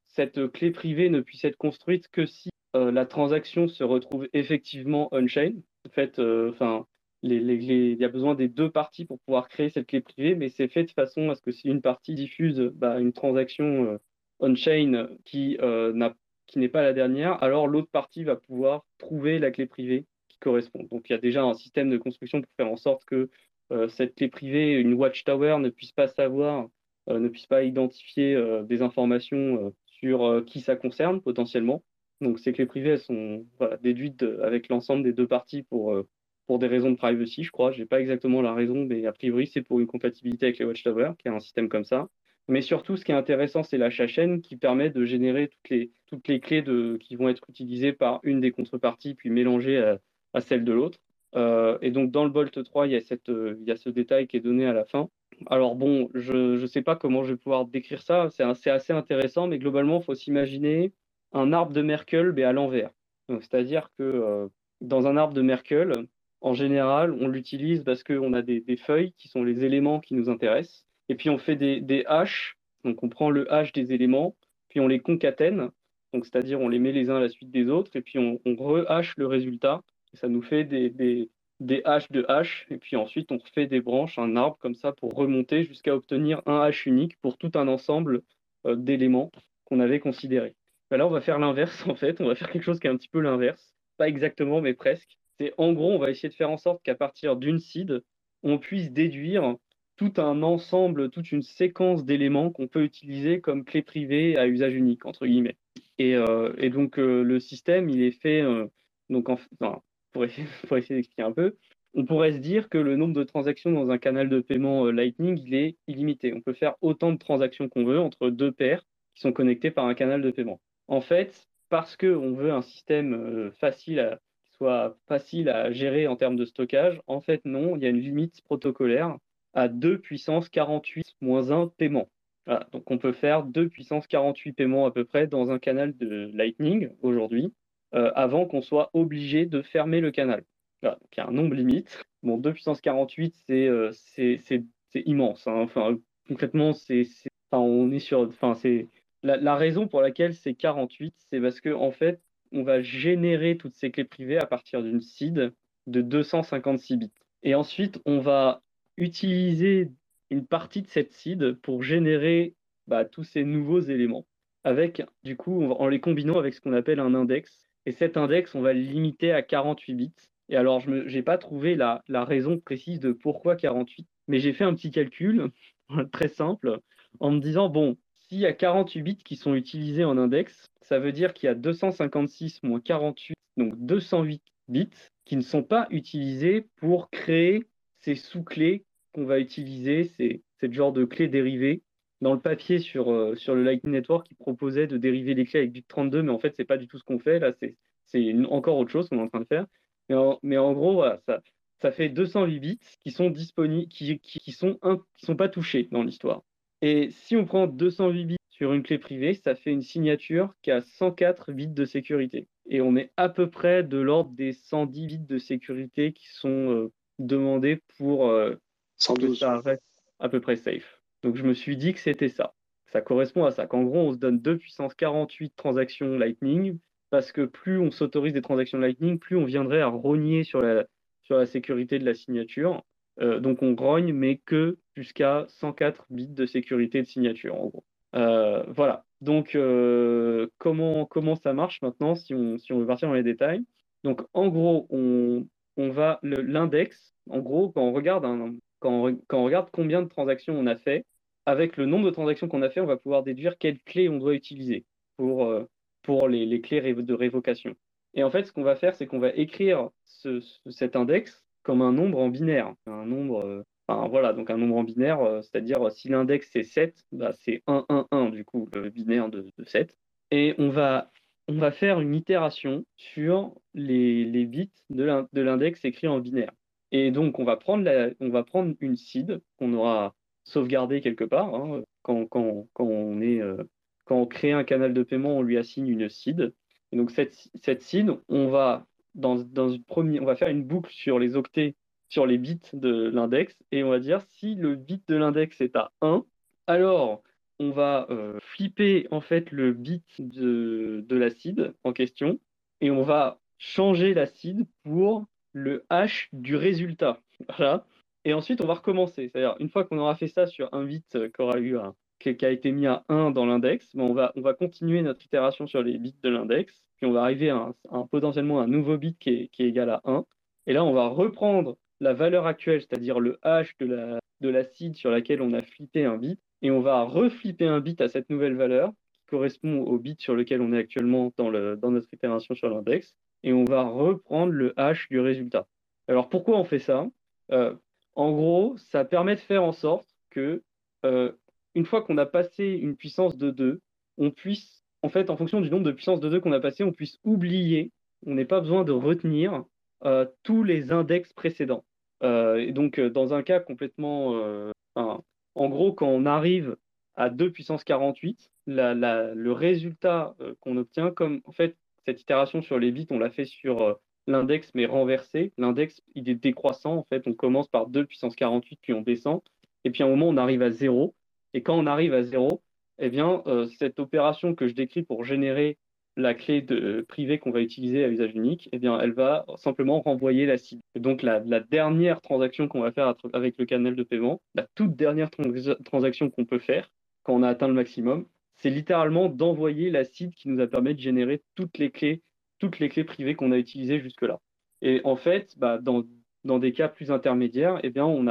cette clé privée ne puisse être construite que si la transaction se retrouve effectivement on-chain. En fait, il y a besoin des deux parties pour pouvoir créer cette clé privée, mais c'est fait de façon à ce que si une partie diffuse bah, une transaction on-chain qui euh, qui n'est pas la dernière, alors l'autre partie va pouvoir trouver la clé privée qui correspond. Donc il y a déjà un système de construction pour faire en sorte que euh, cette clé privée, une watchtower ne puisse pas savoir, euh, ne puisse pas identifier des informations sur qui ça concerne potentiellement. Donc ces clés privées elles sont déduites avec l'ensemble des deux parties pour, pour des raisons de privacy, je crois. Je n'ai pas exactement la raison, mais a priori c'est pour une compatibilité avec les watchtowers, qui est un système comme ça. Mais surtout, ce qui est intéressant, c'est la chaîne qui permet de générer toutes les, toutes les clés qui vont être utilisées par une des contreparties, puis mélangées à, celle de l'autre. Euh, et donc, dans le Bolt 3, il y, a cette, euh, il y a ce détail qui est donné à la fin. Alors, bon, je ne sais pas comment je vais pouvoir décrire ça. C'est assez intéressant, mais globalement, il faut s'imaginer un arbre de Merkel, mais à l'envers. C'est-à-dire que euh, dans un arbre de Merkel, en général, on l'utilise parce qu'on a des, feuilles qui sont les éléments qui nous intéressent. Et puis on fait des, des haches, donc on prend le hash des éléments, puis on les concatène, c'est-à-dire on les met les uns à la suite des autres, et puis on, on re-hache le résultat, et ça nous fait des, des, des haches de haches, et puis ensuite on fait des branches, un arbre comme ça pour remonter jusqu'à obtenir un hash unique pour tout un ensemble euh, d'éléments qu'on avait considérés. Ben là on va faire l'inverse en fait, on va faire quelque chose qui est un petit peu l'inverse, pas exactement mais presque. C'est en gros on va essayer de faire en sorte qu'à partir d'une seed, on puisse déduire tout un ensemble, toute une séquence d'éléments qu'on peut utiliser comme clé privée à usage unique, entre guillemets. Et, euh, donc, euh, le système, il est fait, euh, donc pour essayer, d'expliquer un peu, on pourrait se dire que le nombre de transactions dans un canal de paiement Lightning, il est illimité. On peut faire autant de transactions qu'on veut entre deux paires qui sont connectées par un canal de paiement. En fait, parce qu'on veut un système facile à, soit facile à gérer en termes de stockage, en fait, non, il y a une limite protocolaire à 2 puissance 48 moins 1 paiement. donc on peut faire 2 puissance 48 paiements à peu près dans un canal de Lightning aujourd'hui, euh, avant qu'on soit obligé de fermer le canal. donc il y a un nombre limite. Bon, 2 puissance 48, euh, c'est immense. Hein. Enfin, concrètement, c'est on est sur. Enfin, c'est la, la, raison pour laquelle c'est 48, c'est parce que en fait, on va générer toutes ces clés privées à partir d'une seed de 256 bits. Et ensuite, on va utiliser une partie de cette seed pour générer bah, tous ces nouveaux éléments, avec du coup en les combinant avec ce qu'on appelle un index. Et cet index, on va le limiter à 48 bits. Et alors, je n'ai pas trouvé la, la, raison précise de pourquoi 48, mais j'ai fait un petit calcul très simple en me disant, bon, s'il y a 48 bits qui sont utilisés en index, ça veut dire qu'il y a 256 moins 48, donc 208 bits qui ne sont pas utilisés pour créer ces sous-clés qu'on va utiliser, c'est ce genre de clés dérivées. Dans le papier sur, euh, sur le Lightning Network, qui proposait de dériver les clés avec bit 32, mais en fait, c'est pas du tout ce qu'on fait. Là, c'est encore autre chose qu'on est en train de faire. Mais en, gros, ça, fait 208 bits qui sont disponibles, qui, qui sont pas touchés dans l'histoire. Et si on prend 208 bits sur une clé privée, ça fait une signature qui a 104 bits de sécurité. Et on est à peu près de l'ordre des 110 bits de sécurité qui sont euh, demandé pour euh, que ça reste à peu près safe. Donc je me suis dit que c'était ça. Ça correspond à ça. Qu'en gros, on se donne 2 puissance 48 transactions Lightning, parce que plus on s'autorise des transactions Lightning, plus on viendrait à rogner sur la, sur la sécurité de la signature. Euh, donc on grogne, mais que jusqu'à 104 bits de sécurité de signature, en gros. Euh, voilà. Donc comment, comment ça marche maintenant si on, si on veut partir dans les détails? Donc en gros, on, on va l'index, en gros, quand on, regarde quand, on, regarde combien de transactions on a fait, avec le nombre de transactions qu'on a fait, on va pouvoir déduire quelles clés on doit utiliser pour, euh, pour les, clés de révocation. Et en fait, ce qu'on va faire, c'est qu'on va écrire cet index comme un nombre en binaire. Un nombre, euh, enfin, voilà, donc un nombre en binaire, euh, c'est-à-dire si l'index c'est 7, bah, c'est 1, 1, 1, du coup, le binaire de, de 7. Et on va on va faire une itération sur les, bits de l'index écrit en binaire. Et donc, on va prendre, on va prendre une seed qu'on aura sauvegardée quelque part. Hein. quand, on est, euh, quand on crée un canal de paiement, on lui assigne une seed. Et donc, cette, cette seed, on va, dans, dans une première, on va faire une boucle sur les octets, sur les bits de l'index, et on va dire si le bit de l'index est à 1, alors on va euh, flipper en fait le bit de, de l'acide en question et on va changer l'acide pour le hash du résultat. Voilà. Et ensuite, on va recommencer. C'est-à-dire, une fois qu'on aura fait ça sur un bit qui a été mis à 1 dans l'index, ben, on, va, on va continuer notre itération sur les bits de l'index, puis on va arriver à, un, potentiellement un nouveau bit qui est, égal à 1. Et là, on va reprendre la valeur actuelle, c'est-à-dire le hash de de la seed sur laquelle on a flippé un bit, et on va reflipper un bit à cette nouvelle valeur qui correspond au bit sur lequel on est actuellement dans, notre itération sur l'index, et on va reprendre le hash du résultat. Alors pourquoi on fait ça? Euh, En gros, ça permet de faire en sorte que euh, une fois qu'on a passé une puissance de 2, on puisse, en fait, en fonction du nombre de puissances de 2 qu'on a passé, on puisse oublier, on n'ait pas besoin de retenir euh, tous les index précédents. Et donc, dans un cas complètement. En gros, quand on arrive à 2 puissance 48, le résultat qu'on obtient, comme en fait, cette itération sur les bits, on l'a fait sur l'index, mais renversé. L'index, il est décroissant. En fait, on commence par 2 puissance 48, puis on descend. Et puis à un moment, on arrive à 0. Et quand on arrive à zéro, eh bien, euh, cette opération que je décris pour générer la clé de, privée qu'on va utiliser à usage unique, eh bien, elle va simplement renvoyer la cible. donc, la, dernière transaction qu'on va faire avec le canal de paiement, la toute dernière transaction qu'on peut faire quand on a atteint le maximum, c'est littéralement d'envoyer la cible qui nous a permis de générer toutes les clés, toutes les clés privées qu'on a utilisées jusque-là. Et en fait, bah, dans, des cas plus intermédiaires, eh bien, on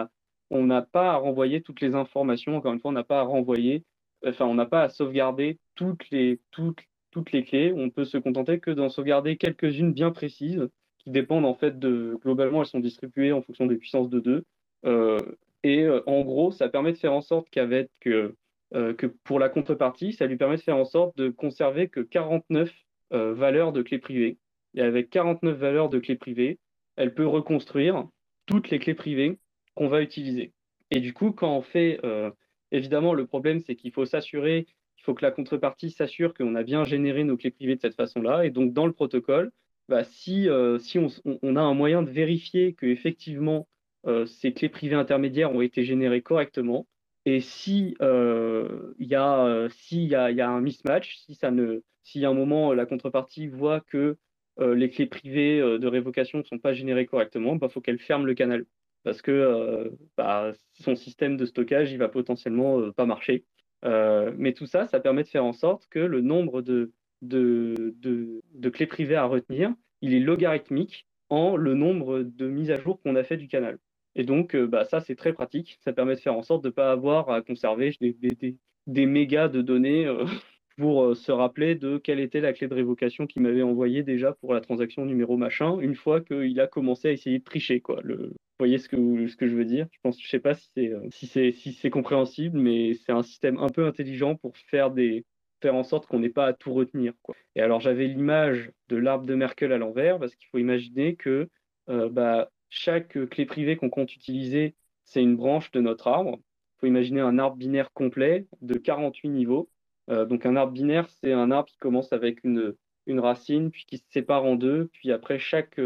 n'a pas à renvoyer toutes les informations. Encore une fois, on n'a pas à renvoyer, enfin, on n'a pas à sauvegarder toutes les, toutes les clés. On peut se contenter que d'en sauvegarder quelques-unes bien précises qui dépendent en fait de, globalement, elles sont distribuées en fonction des puissances de 2. Euh, et euh, en gros, ça permet de faire en sorte qu'avec, que, euh, que pour la contrepartie, ça lui permet de faire en sorte de conserver que 49 valeurs de clés privées. Et avec 49 valeurs de clés privées, elle peut reconstruire toutes les clés privées qu'on va utiliser. Et du coup, quand on fait, évidemment, le problème, c'est qu'il faut s'assurer, il faut que la contrepartie s'assure qu'on a bien généré nos clés privées de cette façon-là. Et donc, dans le protocole, bah, si, euh, on, a un moyen de vérifier que effectivement euh, ces clés privées intermédiaires ont été générées correctement, et si il y, a, y, a, y a un mismatch, si à un moment la contrepartie voit que les clés privées de révocation ne sont pas générées correctement, il bah, faut qu'elle ferme le canal parce que euh, bah, son système de stockage il va potentiellement euh, pas marcher. Euh, mais tout ça, ça permet de faire en sorte que le nombre de, clés privées à retenir, il est logarithmique en le nombre de mises à jour qu'on a fait du canal. Et donc, bah, ça, c'est très pratique. Ça permet de faire en sorte de ne pas avoir à conserver des, des, mégas de données pour se rappeler de quelle était la clé de révocation qu'il m'avait envoyée déjà pour la transaction numéro machin, une fois qu'il a commencé à essayer de tricher. Quoi. Le, voyez ce que, je veux dire Je pense, je sais pas si c'est euh, compréhensible, mais c'est un système un peu intelligent pour faire en sorte qu'on n'ait pas à tout retenir. Et alors j'avais l'image de l'arbre de Merkel à l'envers parce qu'il faut imaginer que euh, bah, chaque clé privée qu'on compte utiliser, c'est une branche de notre arbre. Il faut imaginer un arbre binaire complet de 48 niveaux. Euh, donc un arbre binaire, c'est un arbre qui commence avec une, racine, puis qui se sépare en deux, puis après chaque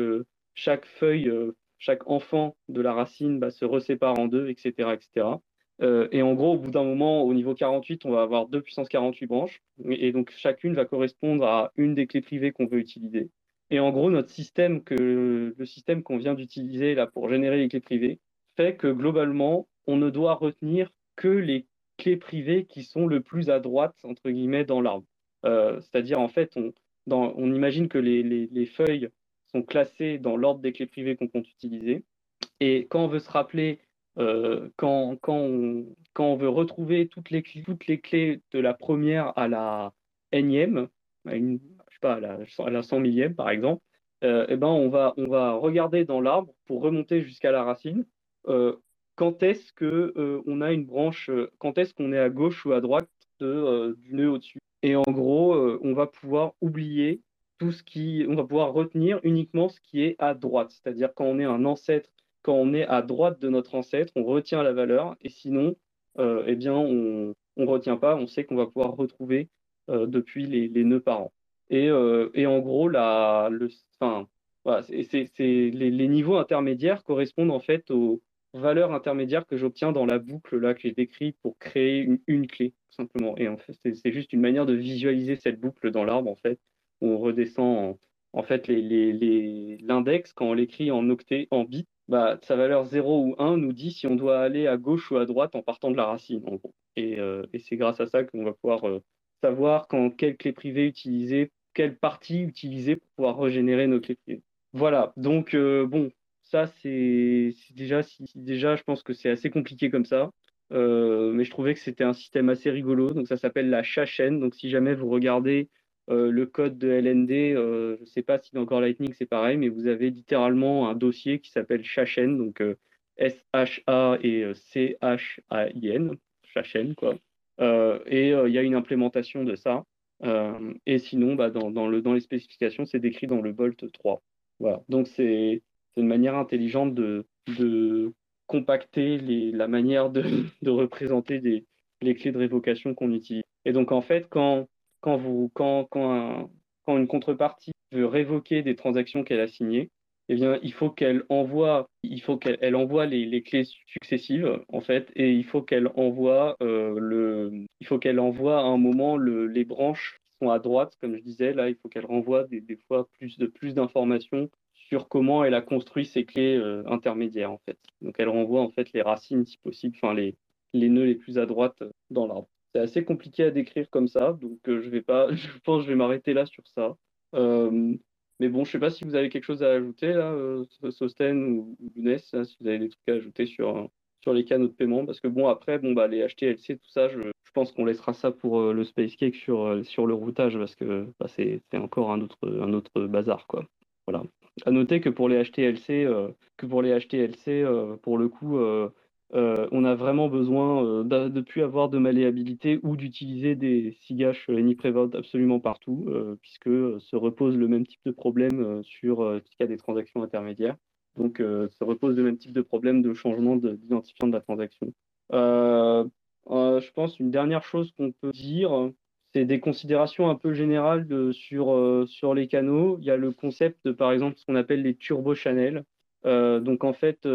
feuille chaque enfant de la racine bah, se resépare en deux, etc. etc. Euh, et en gros, au bout d'un moment, au niveau 48, on va avoir deux puissances 48 branches. Et donc, chacune va correspondre à une des clés privées qu'on veut utiliser. Et en gros, notre système, que, le système qu'on vient d'utiliser là pour générer les clés privées, fait que globalement, on ne doit retenir que les clés privées qui sont le plus à droite, entre guillemets, dans l'arbre. Euh, c'est-à-dire, en fait, on, imagine que les, feuilles classés dans l'ordre des clés privées qu'on compte utiliser. Et quand on veut se rappeler, euh, quand, quand, on, quand, on, veut retrouver toutes les, toutes les clés de la première à la énième, à une, je sais pas, à la, à la 100 millième par exemple, euh, eh ben on, va, on va regarder dans l'arbre pour remonter jusqu'à la racine. Euh, quand est-ce que euh, on a une branche, quand est-ce qu'on est à gauche ou à droite de, du nœud au-dessus. Et en gros, on va pouvoir oublier tout ce qui, on va pouvoir retenir uniquement ce qui est à droite. C'est-à-dire quand on est un ancêtre, quand on est à droite de notre ancêtre, on retient la valeur, et sinon, euh, eh bien, on ne retient pas, on sait qu'on va pouvoir retrouver euh, depuis les, les, nœuds parents. Et, euh, et en gros, le, les, les, niveaux intermédiaires correspondent en fait aux valeurs intermédiaires que j'obtiens dans la boucle là que j'ai décrite pour créer une, une clé, simplement. Et en fait, c'est juste une manière de visualiser cette boucle dans l'arbre, en fait on redescend en, fait l'index, quand on l'écrit en octet, en bits, bah, sa valeur 0 ou 1 nous dit si on doit aller à gauche ou à droite en partant de la racine, en gros. Et, et c'est grâce à ça qu'on va pouvoir savoir quand quelle clé privée utiliser, quelle partie utiliser pour pouvoir régénérer nos clés privées. Voilà, donc bon, ça c'est déjà, déjà, je pense que c'est assez compliqué comme ça. mais je trouvais que c'était un système assez rigolo. Donc ça s'appelle la chaîne. Donc si jamais vous regardez euh, le code de LND, euh, je ne sais pas si encore Lightning c'est pareil, mais vous avez littéralement un dossier qui s'appelle Chachen, donc euh, S-H-A et C-H-A-I-N, Chachen, quoi. et il y a une implémentation de ça. et sinon, bah, dans, dans, le, dans les spécifications, c'est décrit dans le Bolt 3. Voilà. Donc c'est une manière intelligente de, compacter la manière de, représenter les clés de révocation qu'on utilise. Et donc en fait, quand quand, vous, quand, quand, quand une contrepartie veut révoquer des transactions qu'elle a signées, eh bien, il faut qu'elle envoie, il faut qu'elle envoie les, clés successives, en fait, et il faut qu'elle envoie euh, le, il faut qu'elle envoie à un moment le, les branches qui sont à droite, comme je disais, là, il faut qu'elle renvoie des, fois plus de plus d'informations sur comment elle a construit ses clés euh, intermédiaires, en fait. Donc, elle renvoie en fait les racines, si possible, enfin les, les nœuds les plus à droite dans l'arbre. C'est assez compliqué à décrire comme ça, donc euh, je vais pas, je pense que je vais m'arrêter là sur ça. Euh, mais bon, je sais pas si vous avez quelque chose à ajouter là, euh, Sosten ou, Younes, si vous avez des trucs à ajouter sur, sur les canaux de paiement, parce que bon après, bon bah les HTLC, tout ça, je, je pense qu'on laissera ça pour le Space Cake sur, sur le routage, parce que bah, c'est encore un autre, un autre bazar quoi. Voilà. À noter que pour les HTLC, que pour les HTLC, pour le coup euh, on a vraiment besoin euh, de plus avoir de malléabilité ou d'utiliser des SIGAsh AnyPrevent absolument partout, euh, puisque se repose le même type de problème sur ce qu'il y des transactions intermédiaires. Donc, se repose le même type de problème de changement d'identifiant de, la transaction. je pense une dernière chose qu'on peut dire, c'est des considérations un peu générales sur, sur les canaux. Il y a le concept de, par exemple, ce qu'on appelle les turbo channels. donc, en fait,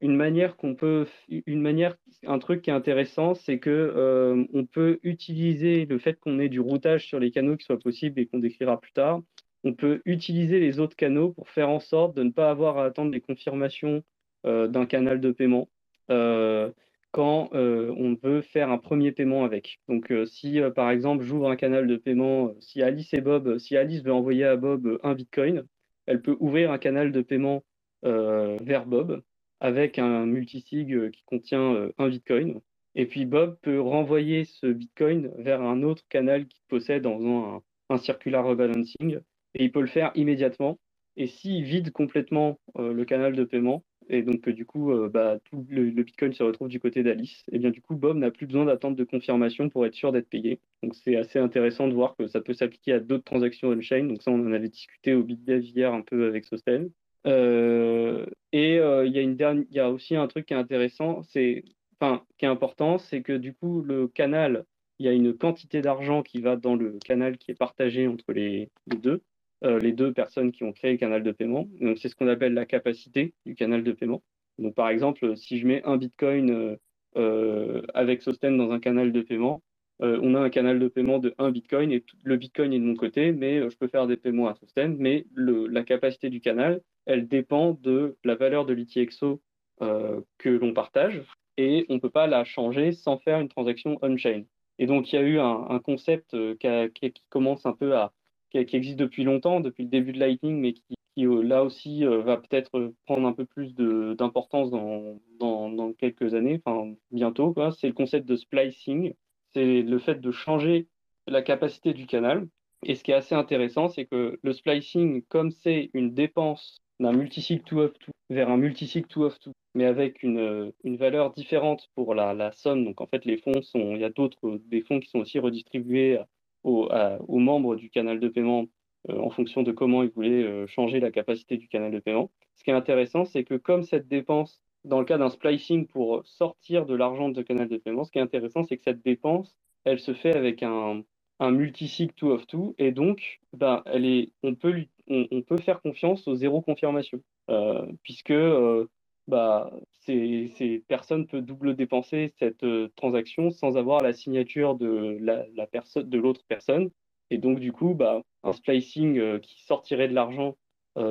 une manière qu'on peut, une manière, un truc qui est intéressant, c'est que euh, on peut utiliser le fait qu'on ait du routage sur les canaux qui soit possible et qu'on décrira plus tard. On peut utiliser les autres canaux pour faire en sorte de ne pas avoir à attendre les confirmations euh, d'un canal de paiement euh, quand on veut faire un premier paiement avec. Donc, si par exemple j'ouvre un canal de paiement, si Alice et Bob, si Alice veut envoyer à Bob un Bitcoin, elle peut ouvrir un canal de paiement vers Bob avec un multisig euh, qui contient euh, un Bitcoin. Et puis Bob peut renvoyer ce Bitcoin vers un autre canal qu'il possède en faisant un, circular rebalancing. Et il peut le faire immédiatement. Et s'il vide complètement euh, le canal de paiement, et donc du coup, bah, tout le, Bitcoin se retrouve du côté d'Alice, et bien du coup, Bob n'a plus besoin d'attendre de confirmation pour être sûr d'être payé. Donc c'est assez intéressant de voir que ça peut s'appliquer à d'autres transactions on-chain. Donc ça, on en avait discuté au BitDev hier un peu avec Sostel. Euh, et euh, il y, a aussi un truc qui est intéressant, c'est, enfin, qui est important, c'est que du coup, le canal, il y a une quantité d'argent qui va dans le canal qui est partagé entre les, deux, euh, les deux personnes qui ont créé le canal de paiement. Donc, c'est ce qu'on appelle la capacité du canal de paiement. Donc, par exemple, si je mets un Bitcoin avec Sosten dans un canal de paiement, euh, on a un canal de paiement de 1 Bitcoin et le Bitcoin est de mon côté, mais euh, je peux faire des paiements à Sosten, mais la capacité du canal, elle dépend de la valeur de l'ITXO euh, que l'on partage et on ne peut pas la changer sans faire une transaction on-chain. Et donc, il y a eu un, concept qui, commence un peu à, qui, existe depuis longtemps, depuis le début de Lightning, mais qui, là aussi va peut-être prendre un peu plus d'importance dans, dans, quelques années, enfin bientôt. C'est le concept de splicing c'est le fait de changer la capacité du canal. Et ce qui est assez intéressant, c'est que le splicing, comme c'est une dépense d'un multisig 2 of 2 vers un multisig 2 of 2, mais avec une, une valeur différente pour la, la, somme, donc en fait les fonds sont, il y a d'autres des fonds qui sont aussi redistribués aux, aux membres du canal de paiement euh, en fonction de comment ils voulaient euh, changer la capacité du canal de paiement. Ce qui est intéressant, c'est que comme cette dépense dans le cas d'un splicing pour sortir de l'argent de canal de paiement, ce qui est intéressant, c'est que cette dépense, elle se fait avec un, un multisig 2 of 2 et donc ben, elle est, on, peut on, peut faire confiance aux zéro confirmation. Euh, puisque bah, c'est, personne peut double dépenser cette euh, transaction sans avoir la signature de, la, personne, l'autre personne. Et donc du coup bah, un splicing qui sortirait de l'argent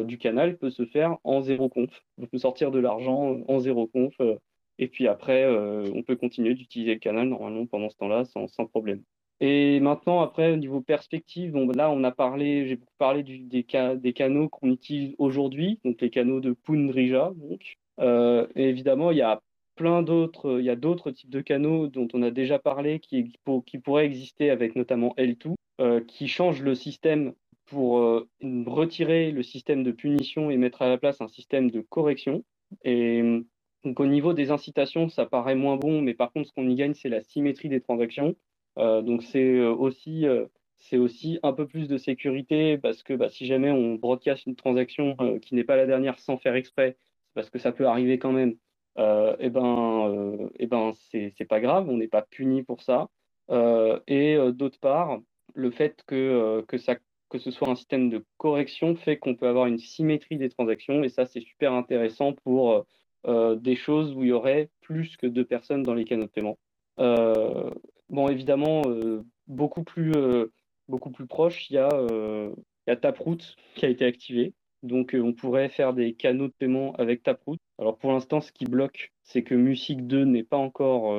du canal peut se faire en zéro conf. On peut sortir de l'argent en zéro conf. Euh, Et puis après, on peut continuer d'utiliser le canal normalement pendant ce temps-là sans, problème. Et maintenant, après, au niveau perspective, là, on a parlé, j'ai beaucoup parlé des, canaux qu'on utilise aujourd'hui, donc les canaux de Pundrija. Donc, euh, évidemment, il y a plein d'autres, il y a d'autres types de canaux dont on a déjà parlé qui, pourraient exister avec notamment L2, euh, qui changent le système pour euh, retirer le système de punition et mettre à la place un système de correction. Et donc, au niveau des incitations, ça paraît moins bon, mais par contre, ce qu'on y gagne, c'est la symétrie des transactions. Euh, donc c'est euh, aussi euh, c'est aussi un peu plus de sécurité parce que bah, si jamais on broadcast une transaction qui n'est pas la dernière sans faire exprès, parce que ça peut arriver quand même, et eh ben, et eh ben c'est pas grave, on n'est pas puni pour ça. et d'autre part, le fait que, que, ça, que ce soit un système de correction fait qu'on peut avoir une symétrie des transactions et ça c'est super intéressant pour des choses où il y aurait plus que deux personnes dans les canaux de paiement. Bon, évidemment, euh, beaucoup, plus, euh, beaucoup plus proche, il y, a, euh, il y a Taproot qui a été activé. Donc, on pourrait faire des canaux de paiement avec Taproot. Alors, pour l'instant, ce qui bloque, c'est que Music 2 n'est pas encore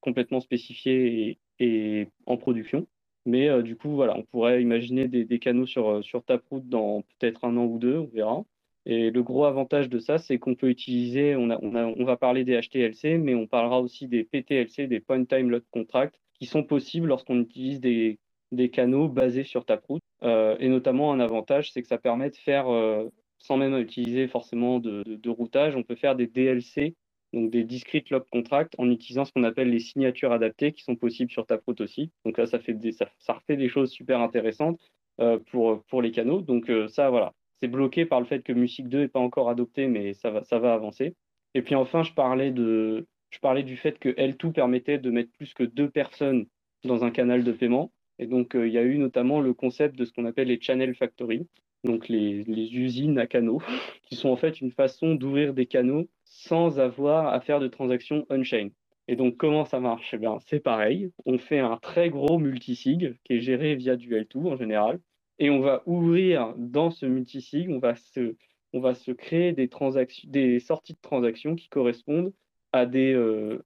complètement spécifié et, en production. Mais du coup, voilà, on pourrait imaginer des, canaux sur, sur Taproot dans peut-être un an ou deux, on verra. Et le gros avantage de ça, c'est qu'on peut utiliser, on, va parler des HTLC, mais on parlera aussi des PTLC, des Point Time Load Contract, qui sont possibles lorsqu'on utilise des, canaux basés sur Taproot. Euh, et notamment, un avantage, c'est que ça permet de faire, euh, sans même utiliser forcément de, de, routage, on peut faire des DLC, donc des Discrete Load Contract, en utilisant ce qu'on appelle les signatures adaptées, qui sont possibles sur Taproot aussi. Donc là, ça, fait ça, refait des choses super intéressantes euh, pour, les canaux. Donc ça, voilà, c'est bloqué par le fait que Music 2 n'est pas encore adopté, mais ça va, avancer. Et puis enfin, je parlais de, je parlais du fait que L2 permettait de mettre plus que deux personnes dans un canal de paiement. Et donc, euh, il y a eu notamment le concept de ce qu'on appelle les channel factory, donc les, usines à canaux, qui sont en fait une façon d'ouvrir des canaux sans avoir à faire de transactions on-chain. Et donc, comment ça marche? Eh C'est pareil. On fait un très gros multisig qui est géré via du L2 en général. Et on va ouvrir dans ce multisig, on va se, créer des, sorties de transactions qui correspondent à des, euh,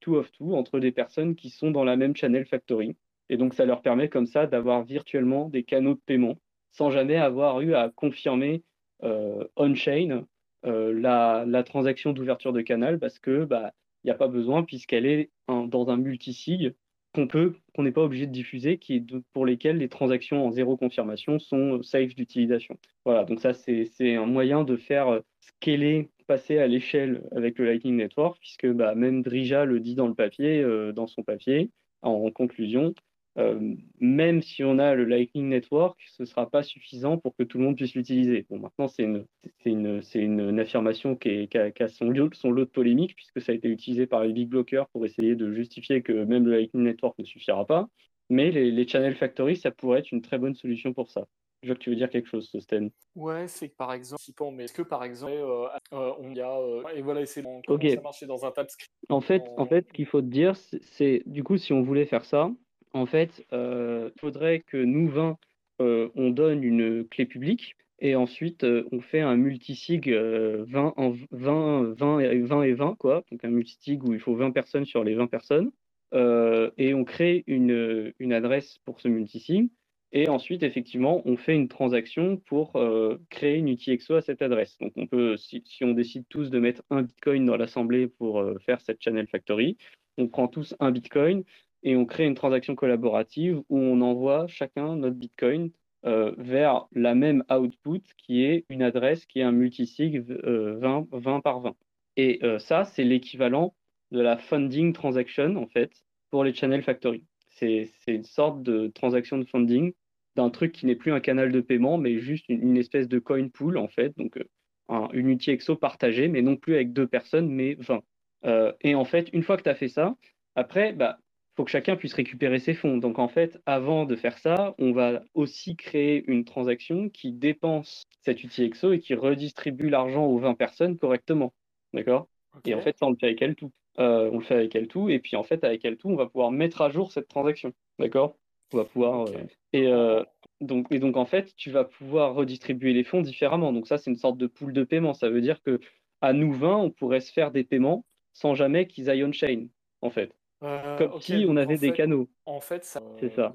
two of two entre des personnes qui sont dans la même channel factory. Et donc, ça leur permet comme ça d'avoir virtuellement des canaux de paiement sans jamais avoir eu à confirmer euh, on-chain euh, la, transaction d'ouverture de canal parce que bah, il n'y a pas besoin puisqu'elle est dans un multisig qu'on peut, qu'on n'est pas obligé de diffuser, qui est pour lesquels les transactions en zéro confirmation sont safe d'utilisation. Voilà, donc ça c'est un moyen de faire scaler passer à l'échelle avec le Lightning Network, puisque bah, même Drija le dit dans le papier, euh, dans son papier, en, conclusion, euh, même si on a le Lightning Network, ce ne sera pas suffisant pour que tout le monde puisse l'utiliser. Bon, maintenant, c'est une, une, une, une, affirmation qui, est, qui, a, qui a, son, son lot de polémique, puisque ça a été utilisé par les big blockers pour essayer de justifier que même le Lightning Network ne suffira pas. Mais les, les Channel Factory, ça pourrait être une très bonne solution pour ça. Je vois que tu veux dire quelque chose, Sten. Ouais, c'est que par exemple, mais est-ce que par exemple, euh, euh, on y a euh, et voilà, c'est comment ça marche dans un TypeScript En fait, en... fait, ce qu'il faut te dire, c'est du coup, si on voulait faire ça, en fait, il faudrait que nous 20, on donne une clé publique et ensuite on fait un multisig 20 en 20, 20 et 20 et 20 quoi, donc un multisig où il faut 20 personnes sur les 20 personnes. et on crée une, une adresse pour ce multisig et ensuite, effectivement, on fait une transaction pour euh, créer une UTXO à cette adresse. Donc, on peut, si, on décide tous de mettre un Bitcoin dans l'assemblée pour euh, faire cette Channel Factory, on prend tous un Bitcoin et on crée une transaction collaborative où on envoie chacun notre Bitcoin euh, vers la même output qui est une adresse qui est un multisig 20, 20 par 20. Et ça, c'est l'équivalent de la funding transaction, en fait, pour les Channel Factory. C'est une sorte de transaction de funding d'un truc qui n'est plus un canal de paiement, mais juste une, espèce de coin pool, en fait. Donc, euh, un, une UTXO partagée, mais non plus avec deux personnes, mais 20. Euh, et en fait, une fois que tu as fait ça, après, bah, faut que chacun puisse récupérer ses fonds. Donc en fait, avant de faire ça, on va aussi créer une transaction qui dépense cette UTXO et qui redistribue l'argent aux 20 personnes correctement. D'accord? Et en fait, ça, on le fait avec L2. Euh, on le fait avec L2. Et puis en fait, avec L2, on va pouvoir mettre à jour cette transaction. D'accord? On va pouvoir. Et, euh, donc, et donc, en fait, tu vas pouvoir redistribuer les fonds différemment. Donc, ça, c'est une sorte de pool de paiement. Ça veut dire que à nous 20, on pourrait se faire des paiements sans jamais qu'ils aillent on-chain, en fait. Euh, Comme si on avait des canaux. En fait, c'est ça.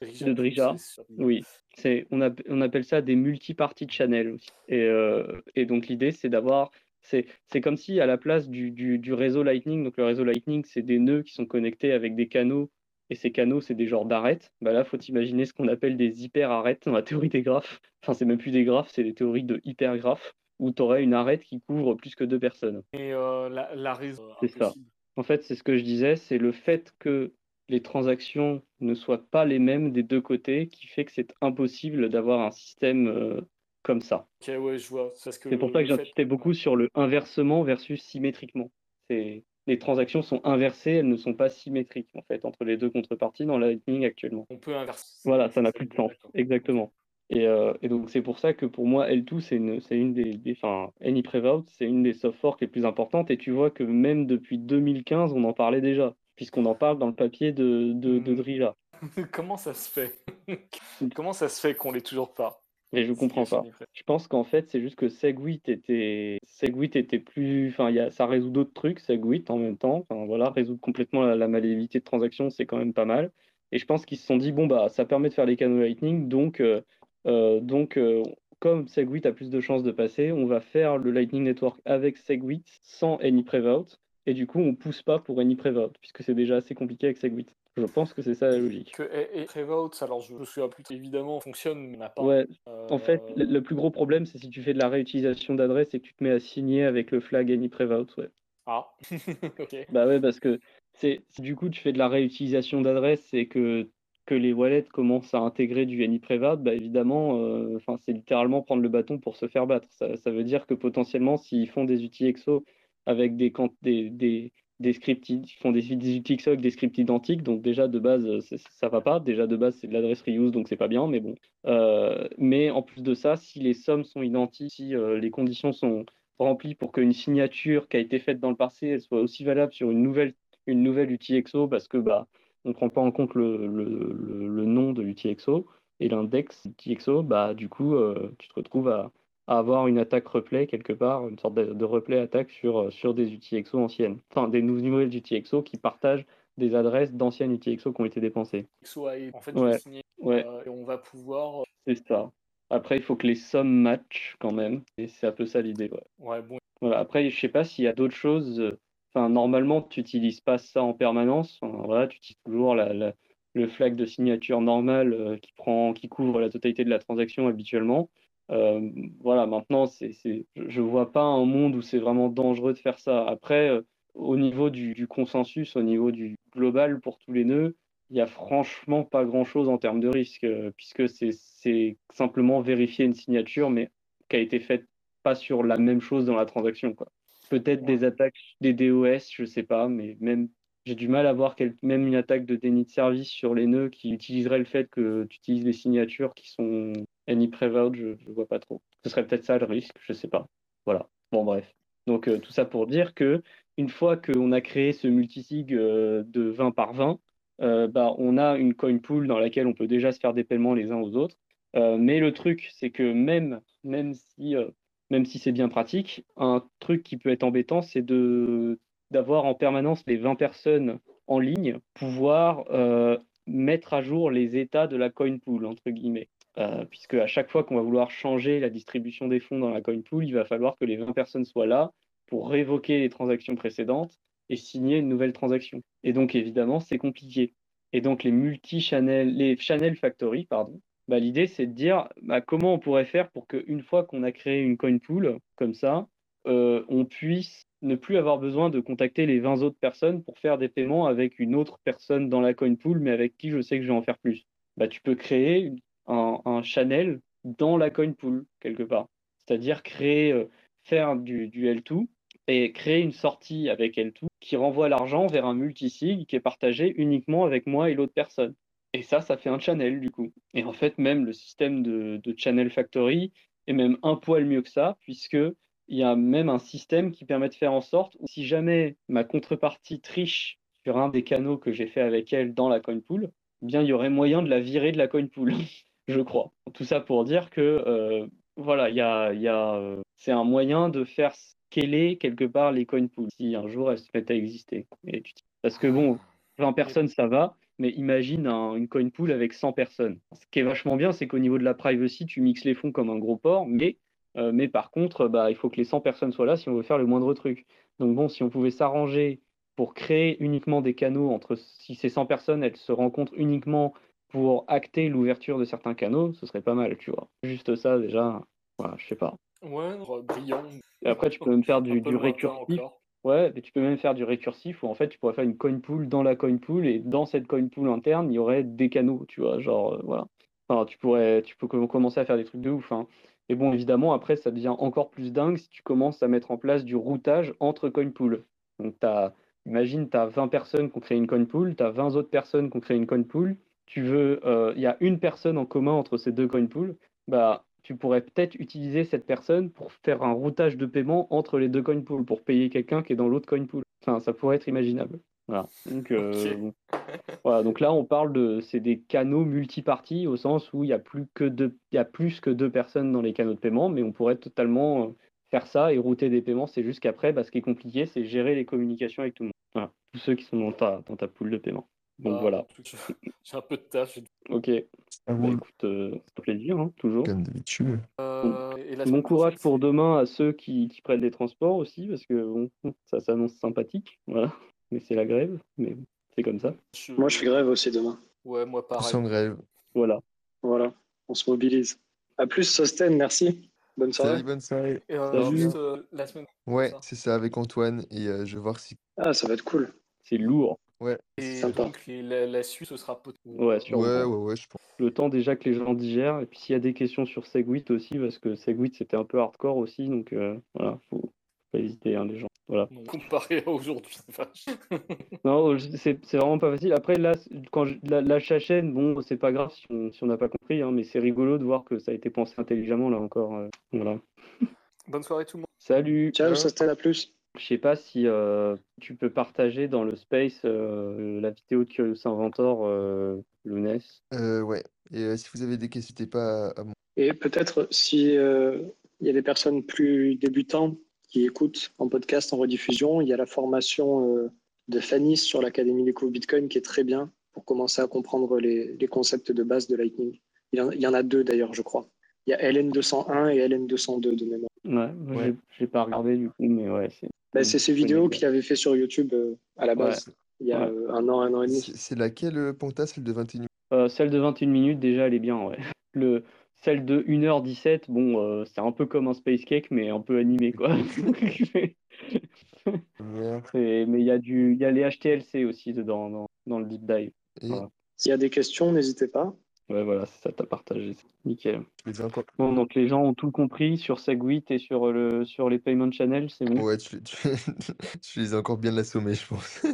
De Drija. Oui, c'est on, on, appelle ça des multi-parties de channel aussi. Et, euh, et donc l'idée, c'est d'avoir c'est comme si à la place du, du, du, réseau Lightning, donc le réseau Lightning, c'est des nœuds qui sont connectés avec des canaux, et ces canaux, c'est des genres d'arêtes. Bah là, faut imaginer ce qu'on appelle des hyper-arêtes dans la théorie des graphes. Enfin, c'est même plus des graphes, c'est des théories de hypergraphes, où tu aurais une arête qui couvre plus que deux personnes. Et euh, la, la raison. C'est ça. En fait, c'est ce que je disais, c'est le fait que les transactions ne soient pas les mêmes des deux côtés qui fait que c'est impossible d'avoir un système euh, comme ça. Ok, ouais, je vois. C'est pour ça que j'insistais beaucoup sur le inversement versus symétriquement. Les transactions sont inversées, elles ne sont pas symétriques en fait entre les deux contreparties dans Lightning actuellement. On peut inverser. Voilà, ça n'a plus de sens. Exactement. Euh, et, donc c'est pour ça que pour moi L2 c'est une, une des, enfin Any c'est une des soft forks les plus importantes et tu vois que même depuis 2015 on en parlait déjà puisqu'on en parle dans le papier de, de, de hmm. Drilla. Comment ça se fait? Comment ça se fait qu'on l'ait toujours pas? Et je comprends pas. Je pense qu'en fait, c'est juste que Segwit était, Segwit était plus, enfin, y a... ça résout d'autres trucs, Segwit en même temps. Enfin, voilà, résoudre complètement la, la de transaction, c'est quand même pas mal. Et je pense qu'ils se sont dit, bon, bah, ça permet de faire les canaux Lightning, donc, euh, donc euh, comme Segwit a plus de chances de passer, on va faire le Lightning Network avec Segwit sans Any Prevout. Et du coup, on pousse pas pour Any Prevout, puisque c'est déjà assez compliqué avec Segwit. Je pense que c'est ça la logique. Que, et, alors je me souviens plus, évidemment, fonctionne, mais n'a pas. Ouais. En fait, euh, le, plus gros problème, c'est si tu fais de la réutilisation d'adresse et que tu te mets à signer avec le flag AnyPrevout, ouais. Ah, ok. Bah ouais, parce que c'est du coup tu fais de la réutilisation d'adresse et que, que les wallets commencent à intégrer du AnyPrevout, bah évidemment, euh, c'est littéralement prendre le bâton pour se faire battre. Ça, veut dire que potentiellement, s'ils font des outils EXO avec des, scripts, ils font des, outils avec des scripts identiques, donc déjà de base ça va pas. Déjà de base c'est de l'adresse reuse, donc c'est pas bien, mais bon. Euh, mais en plus de ça, si les sommes sont identiques, si euh, les conditions sont remplies pour qu'une signature qui a été faite dans le passé, soit aussi valable sur une nouvelle une nouvelle UTXO, parce que bah on prend pas en compte le, le, le, nom de l'UTXO et l'index UTXO, bah du coup euh, tu te retrouves à à avoir une attaque replay quelque part, une sorte de, replay attaque sur, euh, sur des UTXO anciennes, enfin des nouvelles UTXO qui partagent des adresses d'anciennes UTXO qui ont été dépensées. En fait, ouais. Euh, et on va pouvoir. C'est ça. Après, il faut que les sommes matchent quand même, et c'est un peu ça l'idée. Ouais. bon. voilà. Après, je sais pas s'il y a d'autres choses. Enfin, normalement, tu n'utilises pas ça en permanence. voilà, tu utilises toujours le flag de signature normal qui prend, qui couvre la totalité de la transaction habituellement. Euh, voilà, maintenant, c'est, je ne vois pas un monde où c'est vraiment dangereux de faire ça. Après, euh, au niveau du, consensus, au niveau du global pour tous les nœuds, il n'y a franchement pas grand-chose en termes de risque, euh, puisque c'est simplement vérifier une signature, mais qui a été faite pas sur la même chose dans la transaction. Peut-être des attaques, des DOS, je sais pas, mais même j'ai du mal à voir même une attaque de déni de service sur les nœuds qui utiliserait le fait que tu utilises des signatures qui sont any prevout, je ne vois pas trop. Ce serait peut-être ça le risque, je sais pas. Voilà. Bon, bref. Donc, euh, tout ça pour dire que une fois qu'on a créé ce multisig euh, de 20 par 20, euh, bah, on a une coin pool dans laquelle on peut déjà se faire des paiements les uns aux autres. mais le truc, c'est que même, même si, même si c'est bien pratique, un truc qui peut être embêtant, c'est d'avoir en permanence les 20 personnes en ligne, pouvoir euh, mettre à jour les états de la coin pool, entre guillemets. Euh, puisque à chaque fois qu'on va vouloir changer la distribution des fonds dans la coin pool, il va falloir que les 20 personnes soient là pour révoquer les transactions précédentes et signer une nouvelle transaction. Et donc évidemment, c'est compliqué. Et donc les multi-channel, les channel factory, pardon, bah, l'idée c'est de dire bah, comment on pourrait faire pour qu'une fois qu'on a créé une coin pool comme ça, euh, on puisse ne plus avoir besoin de contacter les 20 autres personnes pour faire des paiements avec une autre personne dans la coin pool, mais avec qui je sais que je vais en faire plus. Bah, tu peux créer un, channel dans la coin pool, quelque part. C'est-à-dire créer, euh, faire du, L2 et créer une sortie avec L2 qui renvoie l'argent vers un multisig qui est partagé uniquement avec moi et l'autre personne. Et ça, ça fait un channel du coup. Et en fait, même le système de, Channel Factory est même un poil mieux que ça, puisque il y a même un système qui permet de faire en sorte, si jamais ma contrepartie triche sur un des canaux que j'ai fait avec elle dans la coin pool, bien il y aurait moyen de la virer de la coin pool, je crois. Tout ça pour dire que euh, voilà, il y a, a, c'est un moyen de faire scaler quelque part les coin pools si un jour elles se mettent à exister. Parce que bon, 20 personnes ça va, mais imagine une coin pool avec 100 personnes. Ce qui est vachement bien, c'est qu'au niveau de la privacy, tu mixes les fonds comme un gros port, mais, euh, mais par contre, bah, il faut que les 100 personnes soient là si on veut faire le moindre truc. Donc bon, si on pouvait s'arranger pour créer uniquement des canaux entre si ces 100 personnes, elles se rencontrent uniquement pour acter l'ouverture de certains canaux, ce serait pas mal, tu vois. Juste ça, déjà, voilà, je sais pas. Ouais, brillant. Et après, tu peux même faire du, du récursif. Ouais, mais tu peux même faire du récursif où en fait tu pourrais faire une coin pool dans la coin pool et dans cette coin pool interne il y aurait des canaux, tu vois, genre euh, voilà. Enfin, tu pourrais, tu peux commencer à faire des trucs de ouf. Hein. Et bon, évidemment, après ça devient encore plus dingue si tu commences à mettre en place du routage entre coin pool. Donc as, imagine, tu as 20 personnes qui ont créé une coin pool, tu as 20 autres personnes qui ont créé une coin pool. Tu veux, euh, il y a une personne en commun entre ces deux coin pools, bah tu pourrais peut-être utiliser cette personne pour faire un routage de paiement entre les deux coin pools, pour payer quelqu'un qui est dans l'autre coin pool. Enfin, ça pourrait être imaginable. Voilà. Donc, euh, voilà. Donc là, on parle de, c'est des canaux multiparties au sens où il y a plus que deux, il y a plus que deux personnes dans les canaux de paiement, mais on pourrait totalement euh, faire ça et router des paiements. C'est juste qu'après, bah, ce qui est compliqué, c'est gérer les communications avec tout le monde. Voilà. Tous ceux qui sont dans ta, dans ta pool de paiement. Donc bah, voilà. J'ai un peu de tâche. Ok. Ah bah, écoute, euh, ça plaisir, hein, toujours. Comme d'habitude. Euh, bon courage pour demain à ceux qui, qui, prennent les transports aussi, parce que bon, ça s'annonce sympathique. Voilà. Mais c'est la grève, mais c'est comme ça. Moi, je fais grève aussi demain. Ouais, moi pareil. Sans grève. Voilà. Voilà, on se mobilise. À plus, Sosten, merci. Bonne soirée. Salut, bonne soirée. Et euh, juste, euh, la semaine. Ouais, c'est ça, avec Antoine, et je vais voir si. Ah, ça va être cool. C'est lourd. Ouais. Et donc la, la, suite, ce sera Ouais, sûrement. Ouais, ouais, ouais, je pense. Le temps déjà que les gens digèrent. Et puis s'il y a des questions sur Segwit aussi, parce que Segwit c'était un peu hardcore aussi, donc euh, voilà, faut pas hésiter, hein, les gens. Voilà. comparé à aujourd'hui, Non, c'est vraiment pas facile. Après, là, quand je, la, chaîne, bon, c'est pas grave si on n'a pas compris, hein, mais c'est rigolo de voir que ça a été pensé intelligemment là encore. Euh, voilà. Bonne soirée tout le monde. Salut. Ciao, ça se à plus. Je sais pas si euh, tu peux partager dans le space euh, la vidéo de Curious Inventor, euh, Lunes. Euh, ouais. Et si vous avez des questions, n'hésitez pas à, Et peut-être si il y a des personnes plus débutantes qui écoutent en podcast, en rediffusion, il y a la formation de Fanny sur l'Académie des Bitcoin qui est très bien pour commencer à comprendre les, les concepts de base de Lightning. Il y en, il y en a deux d'ailleurs, je crois. Il y a LN201 et LN202 de mémoire. Ouais, ouais. j'ai pas regardé du coup, mais ouais, c'est bah, c'est ces vidéos qu'il avait fait sur YouTube euh, à la base, il y a euh, un an, un an et demi. C'est laquelle, euh, Ponta, celle de 21 minutes? Celle de 21 minutes, déjà, elle est bien, ouais. Le, celle de 1h17, bon, c'est un peu comme un Space Cake, mais un peu animé, quoi. mais il y, a du, y a les HTLC aussi dedans, dans, dans le deep dive. S'il y a des questions, n'hésitez pas. Ouais, voilà, c'est ça, t'as partagé. Nickel. Bon, donc les gens ont tout compris sur Segwit et sur, le, sur les payment channels, c'est bon? Ouais, tu, tu, les as encore bien assommés, je pense.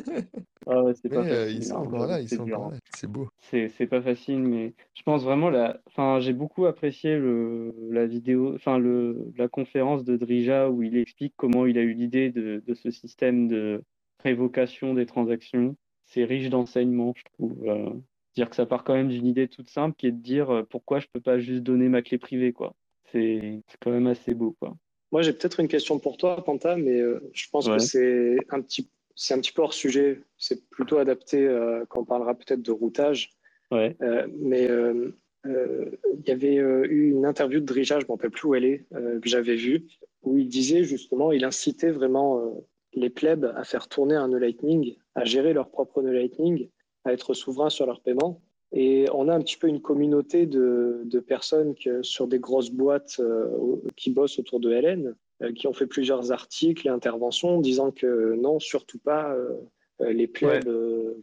ah ouais, c'est pas euh, facile. ils sont encore là, ils sont encore là. C'est beau. C'est pas facile, mais je pense vraiment, la... enfin, j'ai beaucoup apprécié le, la vidéo, enfin, le, la conférence de Drija où il explique comment il a eu l'idée de, de ce système de révocation des transactions. C'est riche d'enseignements, je trouve. Dire que ça part quand même d'une idée toute simple qui est de dire euh, pourquoi je peux pas juste donner ma clé privée quoi. C'est quand même assez beau quoi. Moi j'ai peut-être une question pour toi Panta, mais euh, je pense que c'est un petit c'est un petit peu hors sujet. C'est plutôt adapté euh, quand on parlera peut-être de routage. Ouais. mais il y avait eu une interview de Drija, je ne me rappelle plus où elle est, que j'avais vue, où il disait justement, il incitait vraiment les plebs à faire tourner un nœud Lightning, à gérer leur propre nœud Lightning à être souverains sur leurs paiements. Et on a un petit peu une communauté de, de personnes que, sur des grosses boîtes euh, qui bossent autour de LN, euh, qui ont fait plusieurs articles et interventions disant que non, surtout pas, euh, les plebs,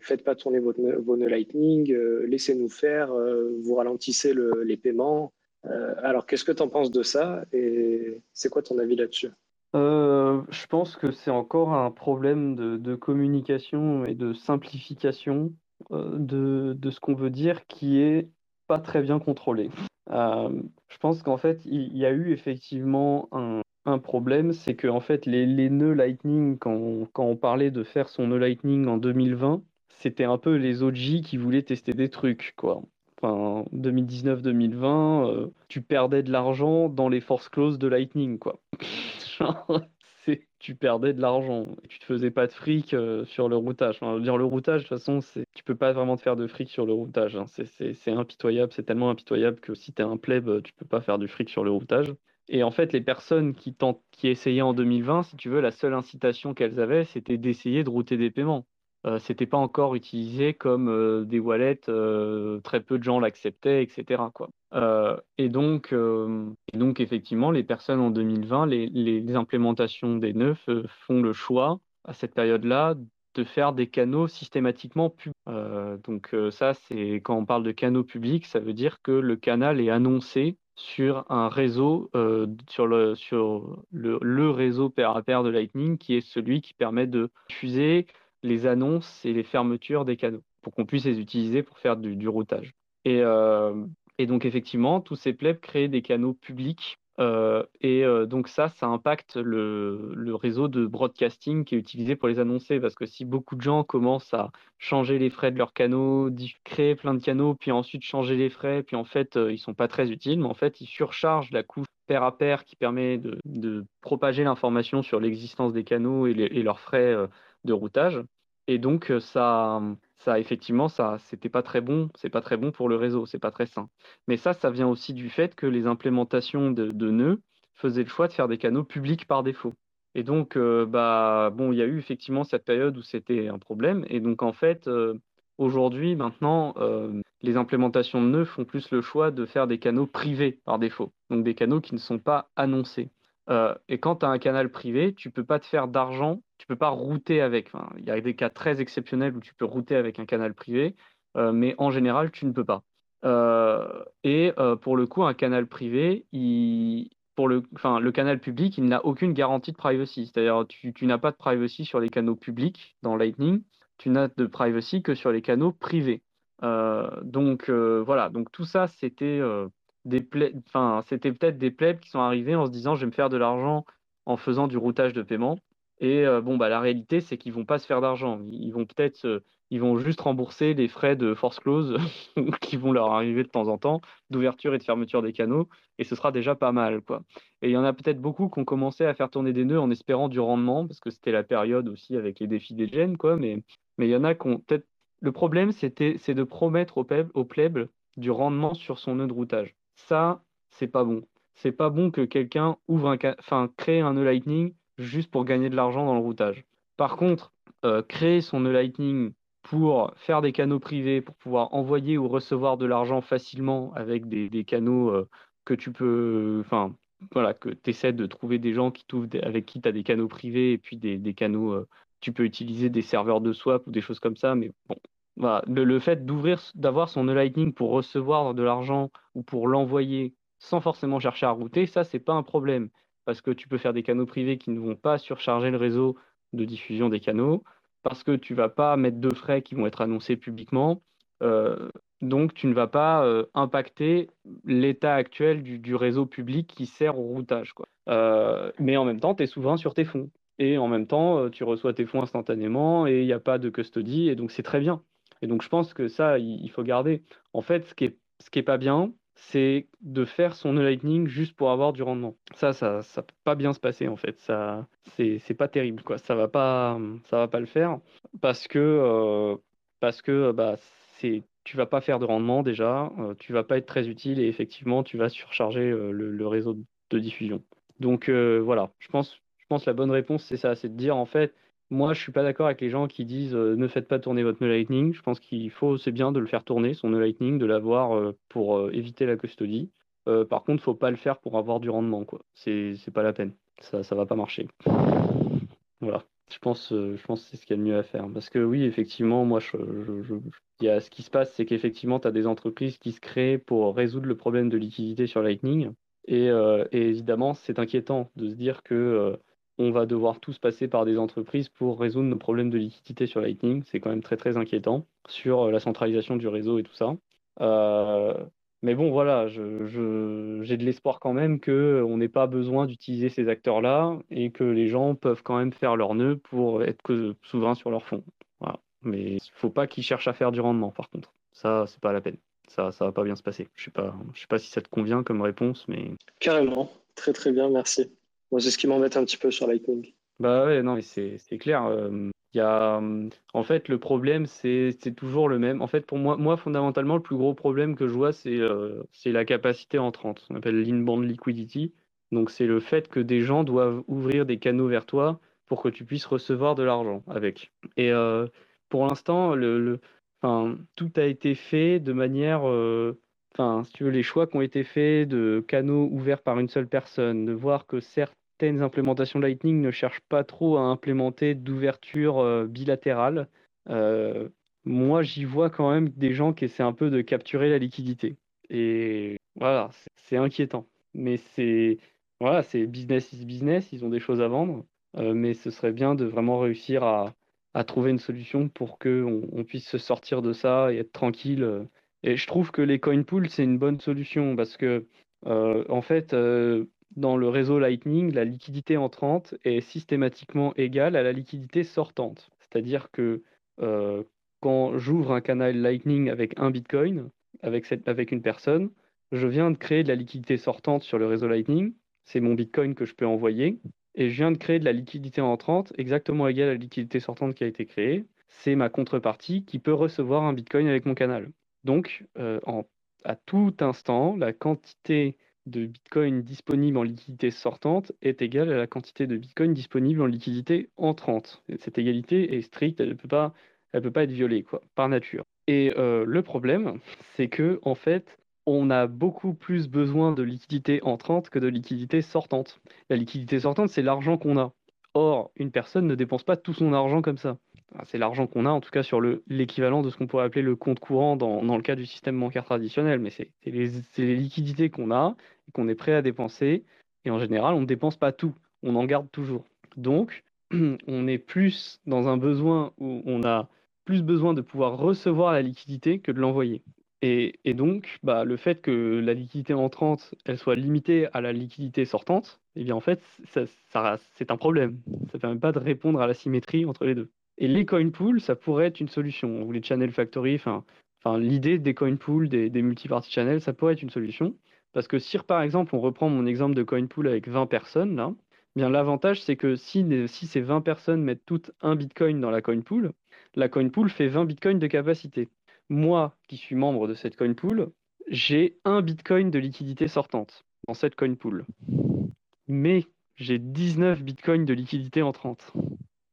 faites pas tourner vos, vos nœuds Lightning, laissez-nous faire, vous ralentissez le, les paiements. alors, qu'est-ce que tu en penses de ça et c'est quoi ton avis là-dessus? Je pense que c'est encore un problème de, de, communication et de simplification de, de ce qu'on veut dire qui est pas très bien contrôlé. Euh, je pense qu'en fait, il y a eu effectivement un, un problème, c'est que en fait, les, les nœuds Lightning, quand on, quand on, parlait de faire son nœud Lightning en 2020, c'était un peu les OG qui voulaient tester des trucs, quoi. enfin 2019-2020, tu perdais de l'argent dans les force closes de Lightning, quoi. tu perdais de l'argent tu te faisais pas de fric sur le routage. Enfin, dire le routage, de toute façon, tu peux pas vraiment te faire de fric sur le routage. Hein. C'est impitoyable, c'est tellement impitoyable que si tu es un pleb, tu peux pas faire du fric sur le routage. Et en fait, les personnes qui, qui essayaient en 2020, si tu veux, la seule incitation qu'elles avaient, c'était d'essayer de router des paiements. Euh, c'était pas encore utilisé comme euh, des wallets, euh, très peu de gens l'acceptaient, etc. Quoi. et, donc, et donc, effectivement, les personnes en 2020, les, les, implémentations des neufs font le choix, à cette période-là, de faire des canaux systématiquement publics. donc ça, c'est quand on parle de canaux publics, ça veut dire que le canal est annoncé sur un réseau, sur, le, sur le, le, réseau pair à pair de Lightning, qui est celui qui permet de diffuser les annonces et les fermetures des canaux pour qu'on puisse les utiliser pour faire du, routage. Et, euh, et, donc effectivement, tous ces plebs créent des canaux publics euh, et euh, donc ça, ça impacte le, réseau de broadcasting qui est utilisé pour les annoncer parce que si beaucoup de gens commencent à changer les frais de leurs canaux, créer plein de canaux, puis ensuite changer les frais, puis en fait ils sont pas très utiles, mais en fait ils surchargent la couche pair à pair qui permet de, propager l'information sur l'existence des canaux et, leurs frais de routage. Et donc, euh, ça, ça effectivement, ça, c'était pas très bon. C'est pas très bon pour le réseau. C'est pas très sain. Mais ça, ça vient aussi du fait que les implémentations de, nœuds faisaient le choix de faire des canaux publics par défaut. Et donc, euh, bah, bon, il y a eu effectivement cette période où c'était un problème. Et donc, en fait, euh, aujourd'hui, maintenant, les implémentations de nœuds font plus le choix de faire des canaux privés par défaut. Donc, des canaux qui ne sont pas annoncés. Et quand tu as un canal privé, tu peux pas te faire d'argent, tu peux pas router avec. il y a des cas très exceptionnels où tu peux router avec un canal privé, euh, mais en général, tu ne peux pas. Euh, et pour le coup, un canal privé, pour le, enfin, le canal public, il n'a aucune garantie de privacy. C'est-à-dire, tu, n'as pas de privacy sur les canaux publics dans Lightning, tu n'as de privacy que sur les canaux privés. donc voilà, donc tout ça, c'était des c'était peut-être des plebs qui sont arrivés en se disant je vais me faire de l'argent en faisant du routage de paiement. Et euh, bon, bah, la réalité, c'est qu'ils vont pas se faire d'argent. Ils vont peut-être, ils vont juste rembourser les frais de force close qui vont leur arriver de temps en temps, d'ouverture et de fermeture des canaux, et ce sera déjà pas mal, quoi. Et il y en a peut-être beaucoup qui ont commencé à faire tourner des nœuds en espérant du rendement, parce que c'était la période aussi avec les défis des gènes, quoi. Mais, mais il y en a qui ont peut-être. Le problème, c'était, c'est de promettre au pleb, au pleb du rendement sur son nœud de routage. Ça, c'est pas bon. C'est pas bon que quelqu'un ouvre un, enfin, crée un nœud Lightning juste pour gagner de l'argent dans le routage. Par contre, euh, créer son nœud Lightning pour faire des canaux privés, pour pouvoir envoyer ou recevoir de l'argent facilement avec des, canaux euh, que tu peux, enfin, voilà, que tu essaies de trouver des gens qui avec qui tu as des canaux privés et puis des, canaux, euh, tu peux utiliser des serveurs de swap ou des choses comme ça, mais bon, le, fait d'ouvrir, d'avoir son Lightning pour recevoir de l'argent ou pour l'envoyer sans forcément chercher à router, ça, c'est pas un problème. Parce que tu peux faire des canaux privés qui ne vont pas surcharger le réseau de diffusion des canaux, parce que tu vas pas mettre de frais qui vont être annoncés publiquement. Euh, donc, tu ne vas pas euh, impacter l'état actuel du, réseau public qui sert au routage. Quoi. Euh, mais en même temps, tu es souvent sur tes fonds. Et en même temps, tu reçois tes fonds instantanément et il n'y a pas de custody. Et donc, c'est très bien. Et donc, je pense que ça, il, faut garder. En fait, ce qui est, ce qui est pas bien, c'est de faire son Lightning juste pour avoir du rendement. Ça, ça, ça peut pas bien se passer en fait. Ça, c'est, pas terrible quoi. Ça va pas, ça va pas le faire parce que, euh, parce que bah, c'est, tu vas pas faire de rendement déjà. Euh, tu vas pas être très utile et effectivement, tu vas surcharger euh, le, réseau de diffusion. Donc voilà, je pense, je pense la bonne réponse c'est ça, c'est de dire en fait, moi, je suis pas d'accord avec les gens qui disent euh, ne faites pas tourner votre nœud Lightning. Je pense qu'il faut, c'est bien de le faire tourner, son nœud Lightning, de l'avoir euh, pour euh, éviter la custody. par contre, faut pas le faire pour avoir du rendement, quoi. C'est, pas la peine. Ça, ça va pas marcher. Voilà. Je pense, je pense que c'est ce qu'il y a de mieux à faire. Parce que oui, effectivement, moi, je, il y a, ce qui se passe, c'est qu'effectivement, tu as des entreprises qui se créent pour résoudre le problème de liquidité sur Lightning. Et évidemment, c'est inquiétant de se dire que on va devoir tous passer par des entreprises pour résoudre nos problèmes de liquidité sur Lightning. C'est quand même très très inquiétant sur euh, la centralisation du réseau et tout ça. Euh, mais bon, voilà, j'ai de l'espoir quand même qu'on n'ait pas besoin d'utiliser ces acteurs-là et que les gens peuvent quand même faire leur nœud pour être souverains sur leur fonds. Mais il ne faut pas qu'ils cherchent à faire du rendement, par contre. Ça, c'est pas la peine. ça ça va pas bien se passer. Je sais pas sais pas si ça te convient comme réponse, mais carrément, très très bien, merci. C'est ce qui m'embête un petit peu sur Lightning. Bah ouais, non, c'est clair. Il y a, en fait, le problème, c'est toujours le même. En fait, pour moi, moi, fondamentalement, le plus gros problème que je vois, c'est c'est la capacité entrante. On appelle l'inbound liquidity. Donc, c'est le fait que des gens doivent ouvrir des canaux vers toi pour que tu puisses recevoir de l'argent avec. Et pour l'instant, le, enfin, tout a été fait de manière. Enfin, si tu veux, les choix qui ont été faits de canaux ouverts par une seule personne, de voir que certaines implémentations Lightning ne cherchent pas trop à implémenter d'ouverture bilatérale. moi, j'y vois quand même des gens qui essaient un peu de capturer la liquidité. Et voilà, c'est inquiétant. Mais c'est voilà, c'est business is business, ils ont des choses à vendre, euh, mais ce serait bien de vraiment réussir à, trouver une solution pour qu'on on puisse se sortir de ça et être tranquille. Euh. Et je trouve que les coin pools, c'est une bonne solution parce que, euh, en fait, dans le réseau Lightning, la liquidité entrante est systématiquement égale à la liquidité sortante. C'est-à-dire que quand j'ouvre un canal Lightning avec un Bitcoin, avec, cette, avec une personne, je viens de créer de la liquidité sortante sur le réseau Lightning c'est mon Bitcoin que je peux envoyer. Et je viens de créer de la liquidité entrante exactement égale à la liquidité sortante qui a été créée. C'est ma contrepartie qui peut recevoir un Bitcoin avec mon canal. Donc, euh, à tout instant, la quantité de Bitcoin disponible en liquidité sortante est égale à la quantité de Bitcoin disponible en liquidité entrante. Cette égalité est stricte, elle ne peut pas, elle peut pas être violée quoi, par nature. Et euh, le problème, c'est que en fait, on a beaucoup plus besoin de liquidité entrante que de liquidité sortante. La liquidité sortante, c'est l'argent qu'on a. Or, une personne ne dépense pas tout son argent comme ça. C'est l'argent qu'on a, en tout cas sur l'équivalent de ce qu'on pourrait appeler le compte courant dans, le cas du système bancaire traditionnel. Mais c'est les, liquidités qu'on a et qu'on est prêt à dépenser. Et en général, on ne dépense pas tout. On en garde toujours. Donc, on est plus dans un besoin où on a plus besoin de pouvoir recevoir la liquidité que de l'envoyer. Et, donc, bah, le fait que la liquidité entrante, elle soit limitée à la liquidité sortante, eh bien en fait, c'est un problème. Ça ne permet pas de répondre à la symétrie entre les deux. Et les coin pools, ça pourrait être une solution. Ou les channel factory, enfin, l'idée des coin pools, des, multi-party channels, ça pourrait être une solution. Parce que si par exemple on reprend mon exemple de coin pool avec 20 personnes, là, bien l'avantage c'est que si, si ces 20 personnes mettent toutes un bitcoin dans la coin pool, la coin pool fait 20 bitcoins de capacité moi qui suis membre de cette coin pool, j'ai un bitcoin de liquidité sortante dans cette coin pool. Mais j'ai 19 bitcoins de liquidité entrante.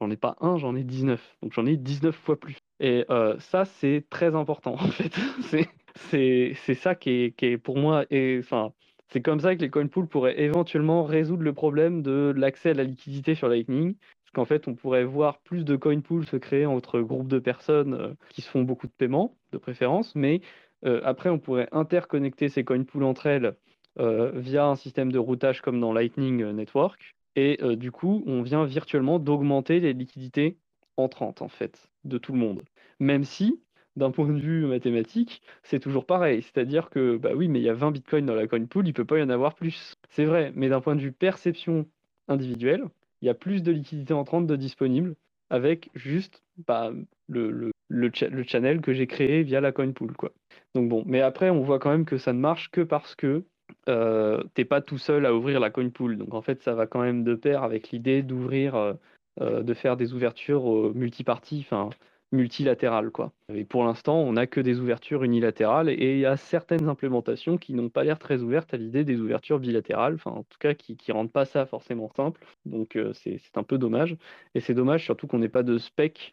J'en ai pas un, j'en ai 19. Donc j'en ai 19 fois plus. Et euh, ça, c'est très important en fait. c'est ça qui est, pour moi. C'est comme ça que les coin pools pourraient éventuellement résoudre le problème de l'accès à la liquidité sur Lightning qu'en fait, on pourrait voir plus de coin pools se créer entre groupes de personnes euh, qui se font beaucoup de paiements, de préférence, mais euh, après, on pourrait interconnecter ces coin pools entre elles via un système de routage comme dans Lightning Network. Et du coup, on vient virtuellement d'augmenter les liquidités entrantes, en fait, de tout le monde. Même si, d'un point de vue mathématique, c'est toujours pareil. C'est-à-dire que, bah oui, mais il y a 20 bitcoins dans la coin pool, il ne peut pas y en avoir plus. C'est vrai, mais d'un point de vue perception individuelle, il y a plus de liquidités entrantes de disponibles avec juste bah, le, le, le, channel que j'ai créé via la coin pool. Quoi. Donc bon, mais après, on voit quand même que ça ne marche que parce que euh, t'es pas tout seul à ouvrir la coin pool. Donc en fait, ça va quand même de pair avec l'idée d'ouvrir, euh, euh, de faire des ouvertures multiparties, enfin multilatérales. Quoi. Et pour l'instant, on n'a que des ouvertures unilatérales et il y a certaines implémentations qui n'ont pas l'air très ouvertes à l'idée des ouvertures bilatérales, enfin en tout cas qui ne rendent pas ça forcément simple. Donc euh, c'est un peu dommage. Et c'est dommage surtout qu'on n'ait pas de spec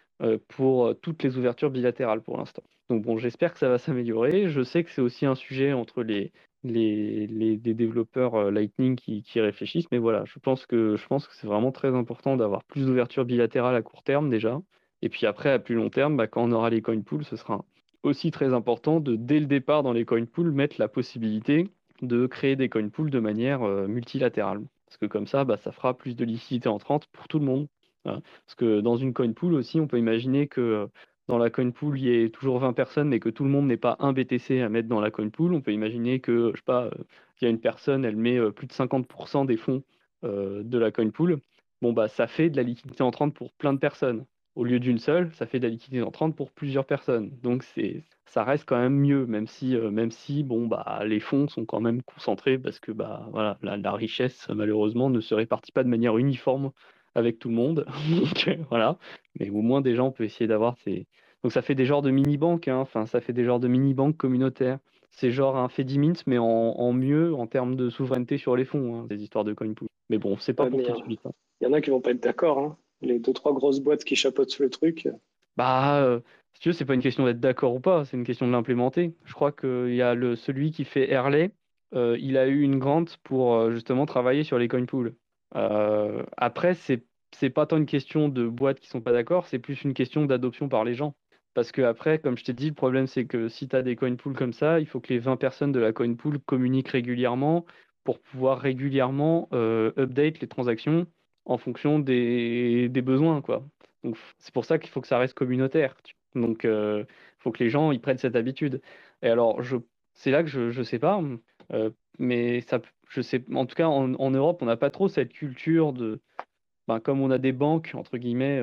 pour toutes les ouvertures bilatérales pour l'instant. Donc bon, j'espère que ça va s'améliorer. Je sais que c'est aussi un sujet entre les, les, les, développeurs Lightning qui, qui, réfléchissent. Mais voilà, je pense que, que c'est vraiment très important d'avoir plus d'ouvertures bilatérales à court terme déjà. Et puis après, à plus long terme, bah, quand on aura les coin pools, ce sera aussi très important de, dès le départ dans les coin pools, mettre la possibilité de créer des coin pools de manière euh, multilatérale. Parce que comme ça, bah, ça fera plus de liquidité entrante pour tout le monde. Hein. Parce que dans une coin pool aussi, on peut imaginer que euh, dans la coin pool, il y ait toujours 20 personnes, mais que tout le monde n'ait pas un BTC à mettre dans la coin pool. On peut imaginer que, je sais pas, euh, il y a une personne, elle met plus de 50% des fonds de la coin pool. Bon, bah, ça fait de la liquidité entrante pour plein de personnes au lieu d'une seule, ça fait de la liquidité entrante pour plusieurs personnes. Donc c'est ça reste quand même mieux, même si, euh, même si bon, bah, les fonds sont quand même concentrés parce que bah, voilà, la, richesse, malheureusement, ne se répartit pas de manière uniforme avec tout le monde. Donc, voilà. Mais au moins, déjà, on peut essayer d'avoir ces. Donc, ça fait des genres de mini-banques, hein. enfin, ça fait des genres de mini-banques communautaires. C'est genre un fait mint, mais en, mieux en termes de souveraineté sur les fonds, hein, des histoires de coin pool. Mais bon, c'est pas pour tout de suite. Hein. Il y en a qui vont pas être d'accord. Hein. Les deux, trois grosses boîtes qui chapeautent le truc. Bah, euh, si tu veux, c'est pas une question d'être d'accord ou pas, c'est une question de l'implémenter. Je crois qu'il y a le, celui qui fait Erley, euh, il a eu une grante pour euh, justement travailler sur les coin pools. Euh, après, c'est c'est pas tant une question de boîtes qui sont pas d'accord, c'est plus une question d'adoption par les gens. Parce que après, comme je t'ai dit, le problème c'est que si tu as des coin pools comme ça, il faut que les 20 personnes de la coin pool communiquent régulièrement pour pouvoir régulièrement update les transactions en fonction des, besoins, quoi. C'est pour ça qu'il faut que ça reste communautaire. Donc il faut que les gens prennent cette habitude. Et alors c'est là que je ne sais pas, mais je sais, en tout cas en Europe on n'a pas trop cette culture de, ben, comme on a des banques entre guillemets,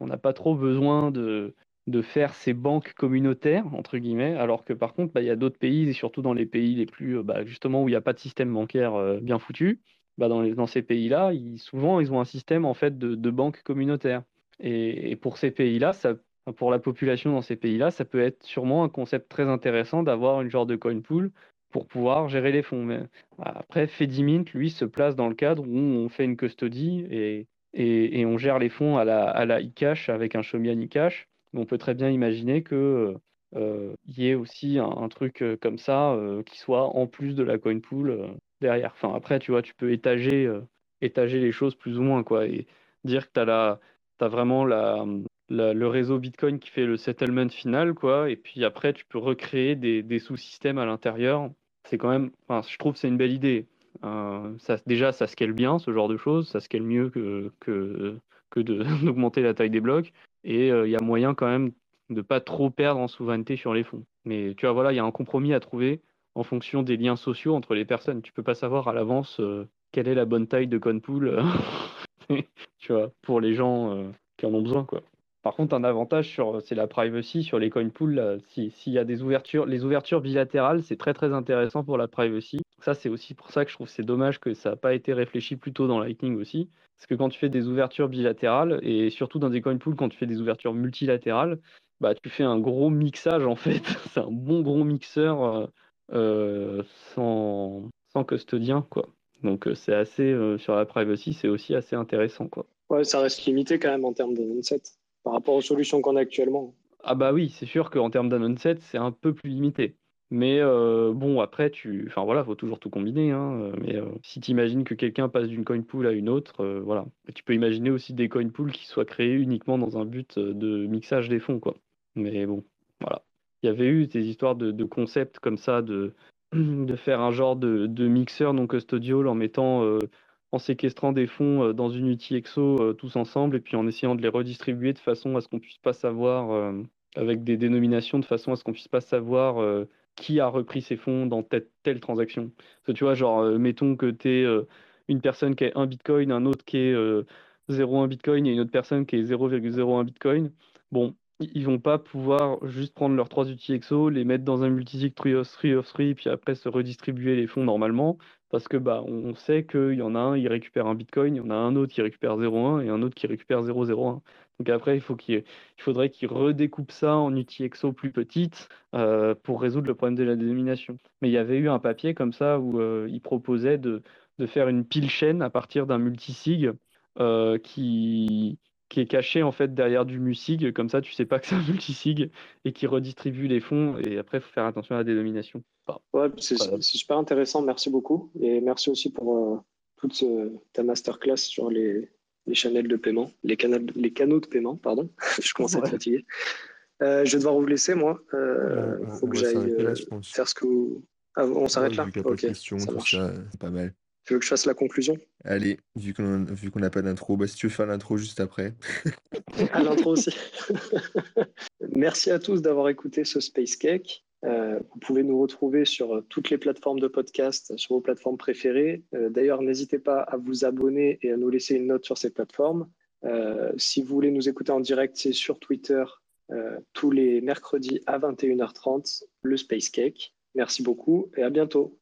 on n'a pas trop besoin de faire ces banques communautaires, entre guillemets, alors que par contre, bah, il y a d'autres pays, et surtout dans les pays les plus, bah, justement, où il n'y a pas de système bancaire bien foutu, bah, dans, ces pays-là, souvent, ils ont un système en fait de, de banques communautaires. Et, pour ces pays-là, pour la population dans ces pays-là, ça peut être sûrement un concept très intéressant d'avoir une genre de coin pool pour pouvoir gérer les fonds. Mais après, Fedimint, lui, se place dans le cadre où on fait une custody et, et, on gère les fonds à la, à la e-cash avec un Shomian e-cash. On peut très bien imaginer que euh, y ait aussi un, truc euh, comme ça euh, qui soit en plus de la coin pool derrière. Enfin, après, tu vois, tu peux étager, étager les choses plus ou moins, quoi, et dire que tu as as vraiment la, le réseau Bitcoin qui fait le settlement final, quoi. Et puis après, tu peux recréer des sous-systèmes à l'intérieur. C'est quand même, enfin, je trouve c'est une belle idée. Euh, ça, déjà, ça scale bien, ce genre de choses. Ça scale mieux que, que, que d'augmenter la taille des blocs. Et il euh, y a moyen quand même de pas trop perdre en souveraineté sur les fonds. Mais tu vois, voilà, il y a un compromis à trouver en fonction des liens sociaux entre les personnes. Tu peux pas savoir à l'avance euh, quelle est la bonne taille de Conpool. tu vois, pour les gens qui en ont besoin, quoi. Par contre, un avantage sur, c'est la privacy sur les coin pools. S'il y a des ouvertures, les ouvertures bilatérales, c'est très très intéressant pour la privacy. Ça, c'est aussi pour ça que je trouve c'est dommage que ça n'a pas été réfléchi plus tôt dans Lightning aussi. Parce que quand tu fais des ouvertures bilatérales, et surtout dans des coin pools, quand tu fais des ouvertures multilatérales, bah, tu fais un gros mixage en fait. c'est un bon gros mixeur euh, euh, sans, sans custodien, quoi. Donc euh, c'est assez euh, sur la privacy, c'est aussi assez intéressant quoi. Ouais, ça reste limité quand même en termes de set par rapport aux solutions qu'on a actuellement. Ah bah oui, c'est sûr qu'en termes d'annonset, c'est un peu plus limité. Mais euh, bon, après, tu, enfin voilà, faut toujours tout combiner. Hein, mais si tu imagines que quelqu'un passe d'une coin pool à une autre, voilà. tu peux imaginer aussi des coin pools qui soient créés uniquement dans un but de mixage des fonds, quoi. Mais bon, voilà. Il y avait eu des histoires de, de concepts comme ça, de de faire un genre de, de mixeur non custodial en mettant euh, en séquestrant des fonds euh, dans une UTXO euh, tous ensemble et puis en essayant de les redistribuer de façon à ce qu'on puisse pas savoir avec des dénominations de façon à ce qu'on puisse pas savoir qui a repris ces fonds dans telle, telle transaction. Parce que tu vois, genre, mettons que tu es une personne qui a un bitcoin, un autre qui est 0,1 bitcoin et une autre personne qui est 0,01 bitcoin. Bon, ils vont pas pouvoir juste prendre leurs trois UTXO, les mettre dans un multisig 3 of 3 of 3, puis après se redistribuer les fonds normalement, parce que bah on sait qu'il y en a un, il récupère un bitcoin, il y en a un autre qui récupère 0,1 et un autre qui récupère 0,01. Donc après, il, faut qu'il, il faudrait qu'ils redécoupent ça en UTXO plus petites euh, pour résoudre le problème de la dénomination. Mais il y avait eu un papier comme ça où euh, il proposait de, de, faire une pile chaîne à partir d'un multisig euh, qui, qui est caché en fait derrière du musig, comme ça tu sais pas que c'est un multisig et qui redistribue les fonds et après il faut faire attention à la dénomination. ouais, c'est super intéressant, merci beaucoup et merci aussi pour euh, toute ta masterclass sur les, les channels de paiement, les, les canaux de paiement, pardon, je commence à être fatigué. Euh, je vais devoir vous laisser moi, il euh, faut que j'aille faire ce que vous... Ah, on s'arrête là? Ok, ça marche. pas mal. Tu veux que je fasse la conclusion? Allez, vu qu'on vu qu'on n'a pas d'intro, bah, si tu veux faire l'intro juste après. à l'intro aussi. Merci à tous d'avoir écouté ce Space Cake. Euh, vous pouvez nous retrouver sur euh, toutes les plateformes de podcast, sur vos plateformes préférées. Euh, d'ailleurs, n'hésitez pas à vous abonner et à nous laisser une note sur ces plateformes. si vous voulez nous écouter en direct, c'est sur Twitter tous les mercredis à 21h30, le Space Cake. Merci beaucoup et à bientôt.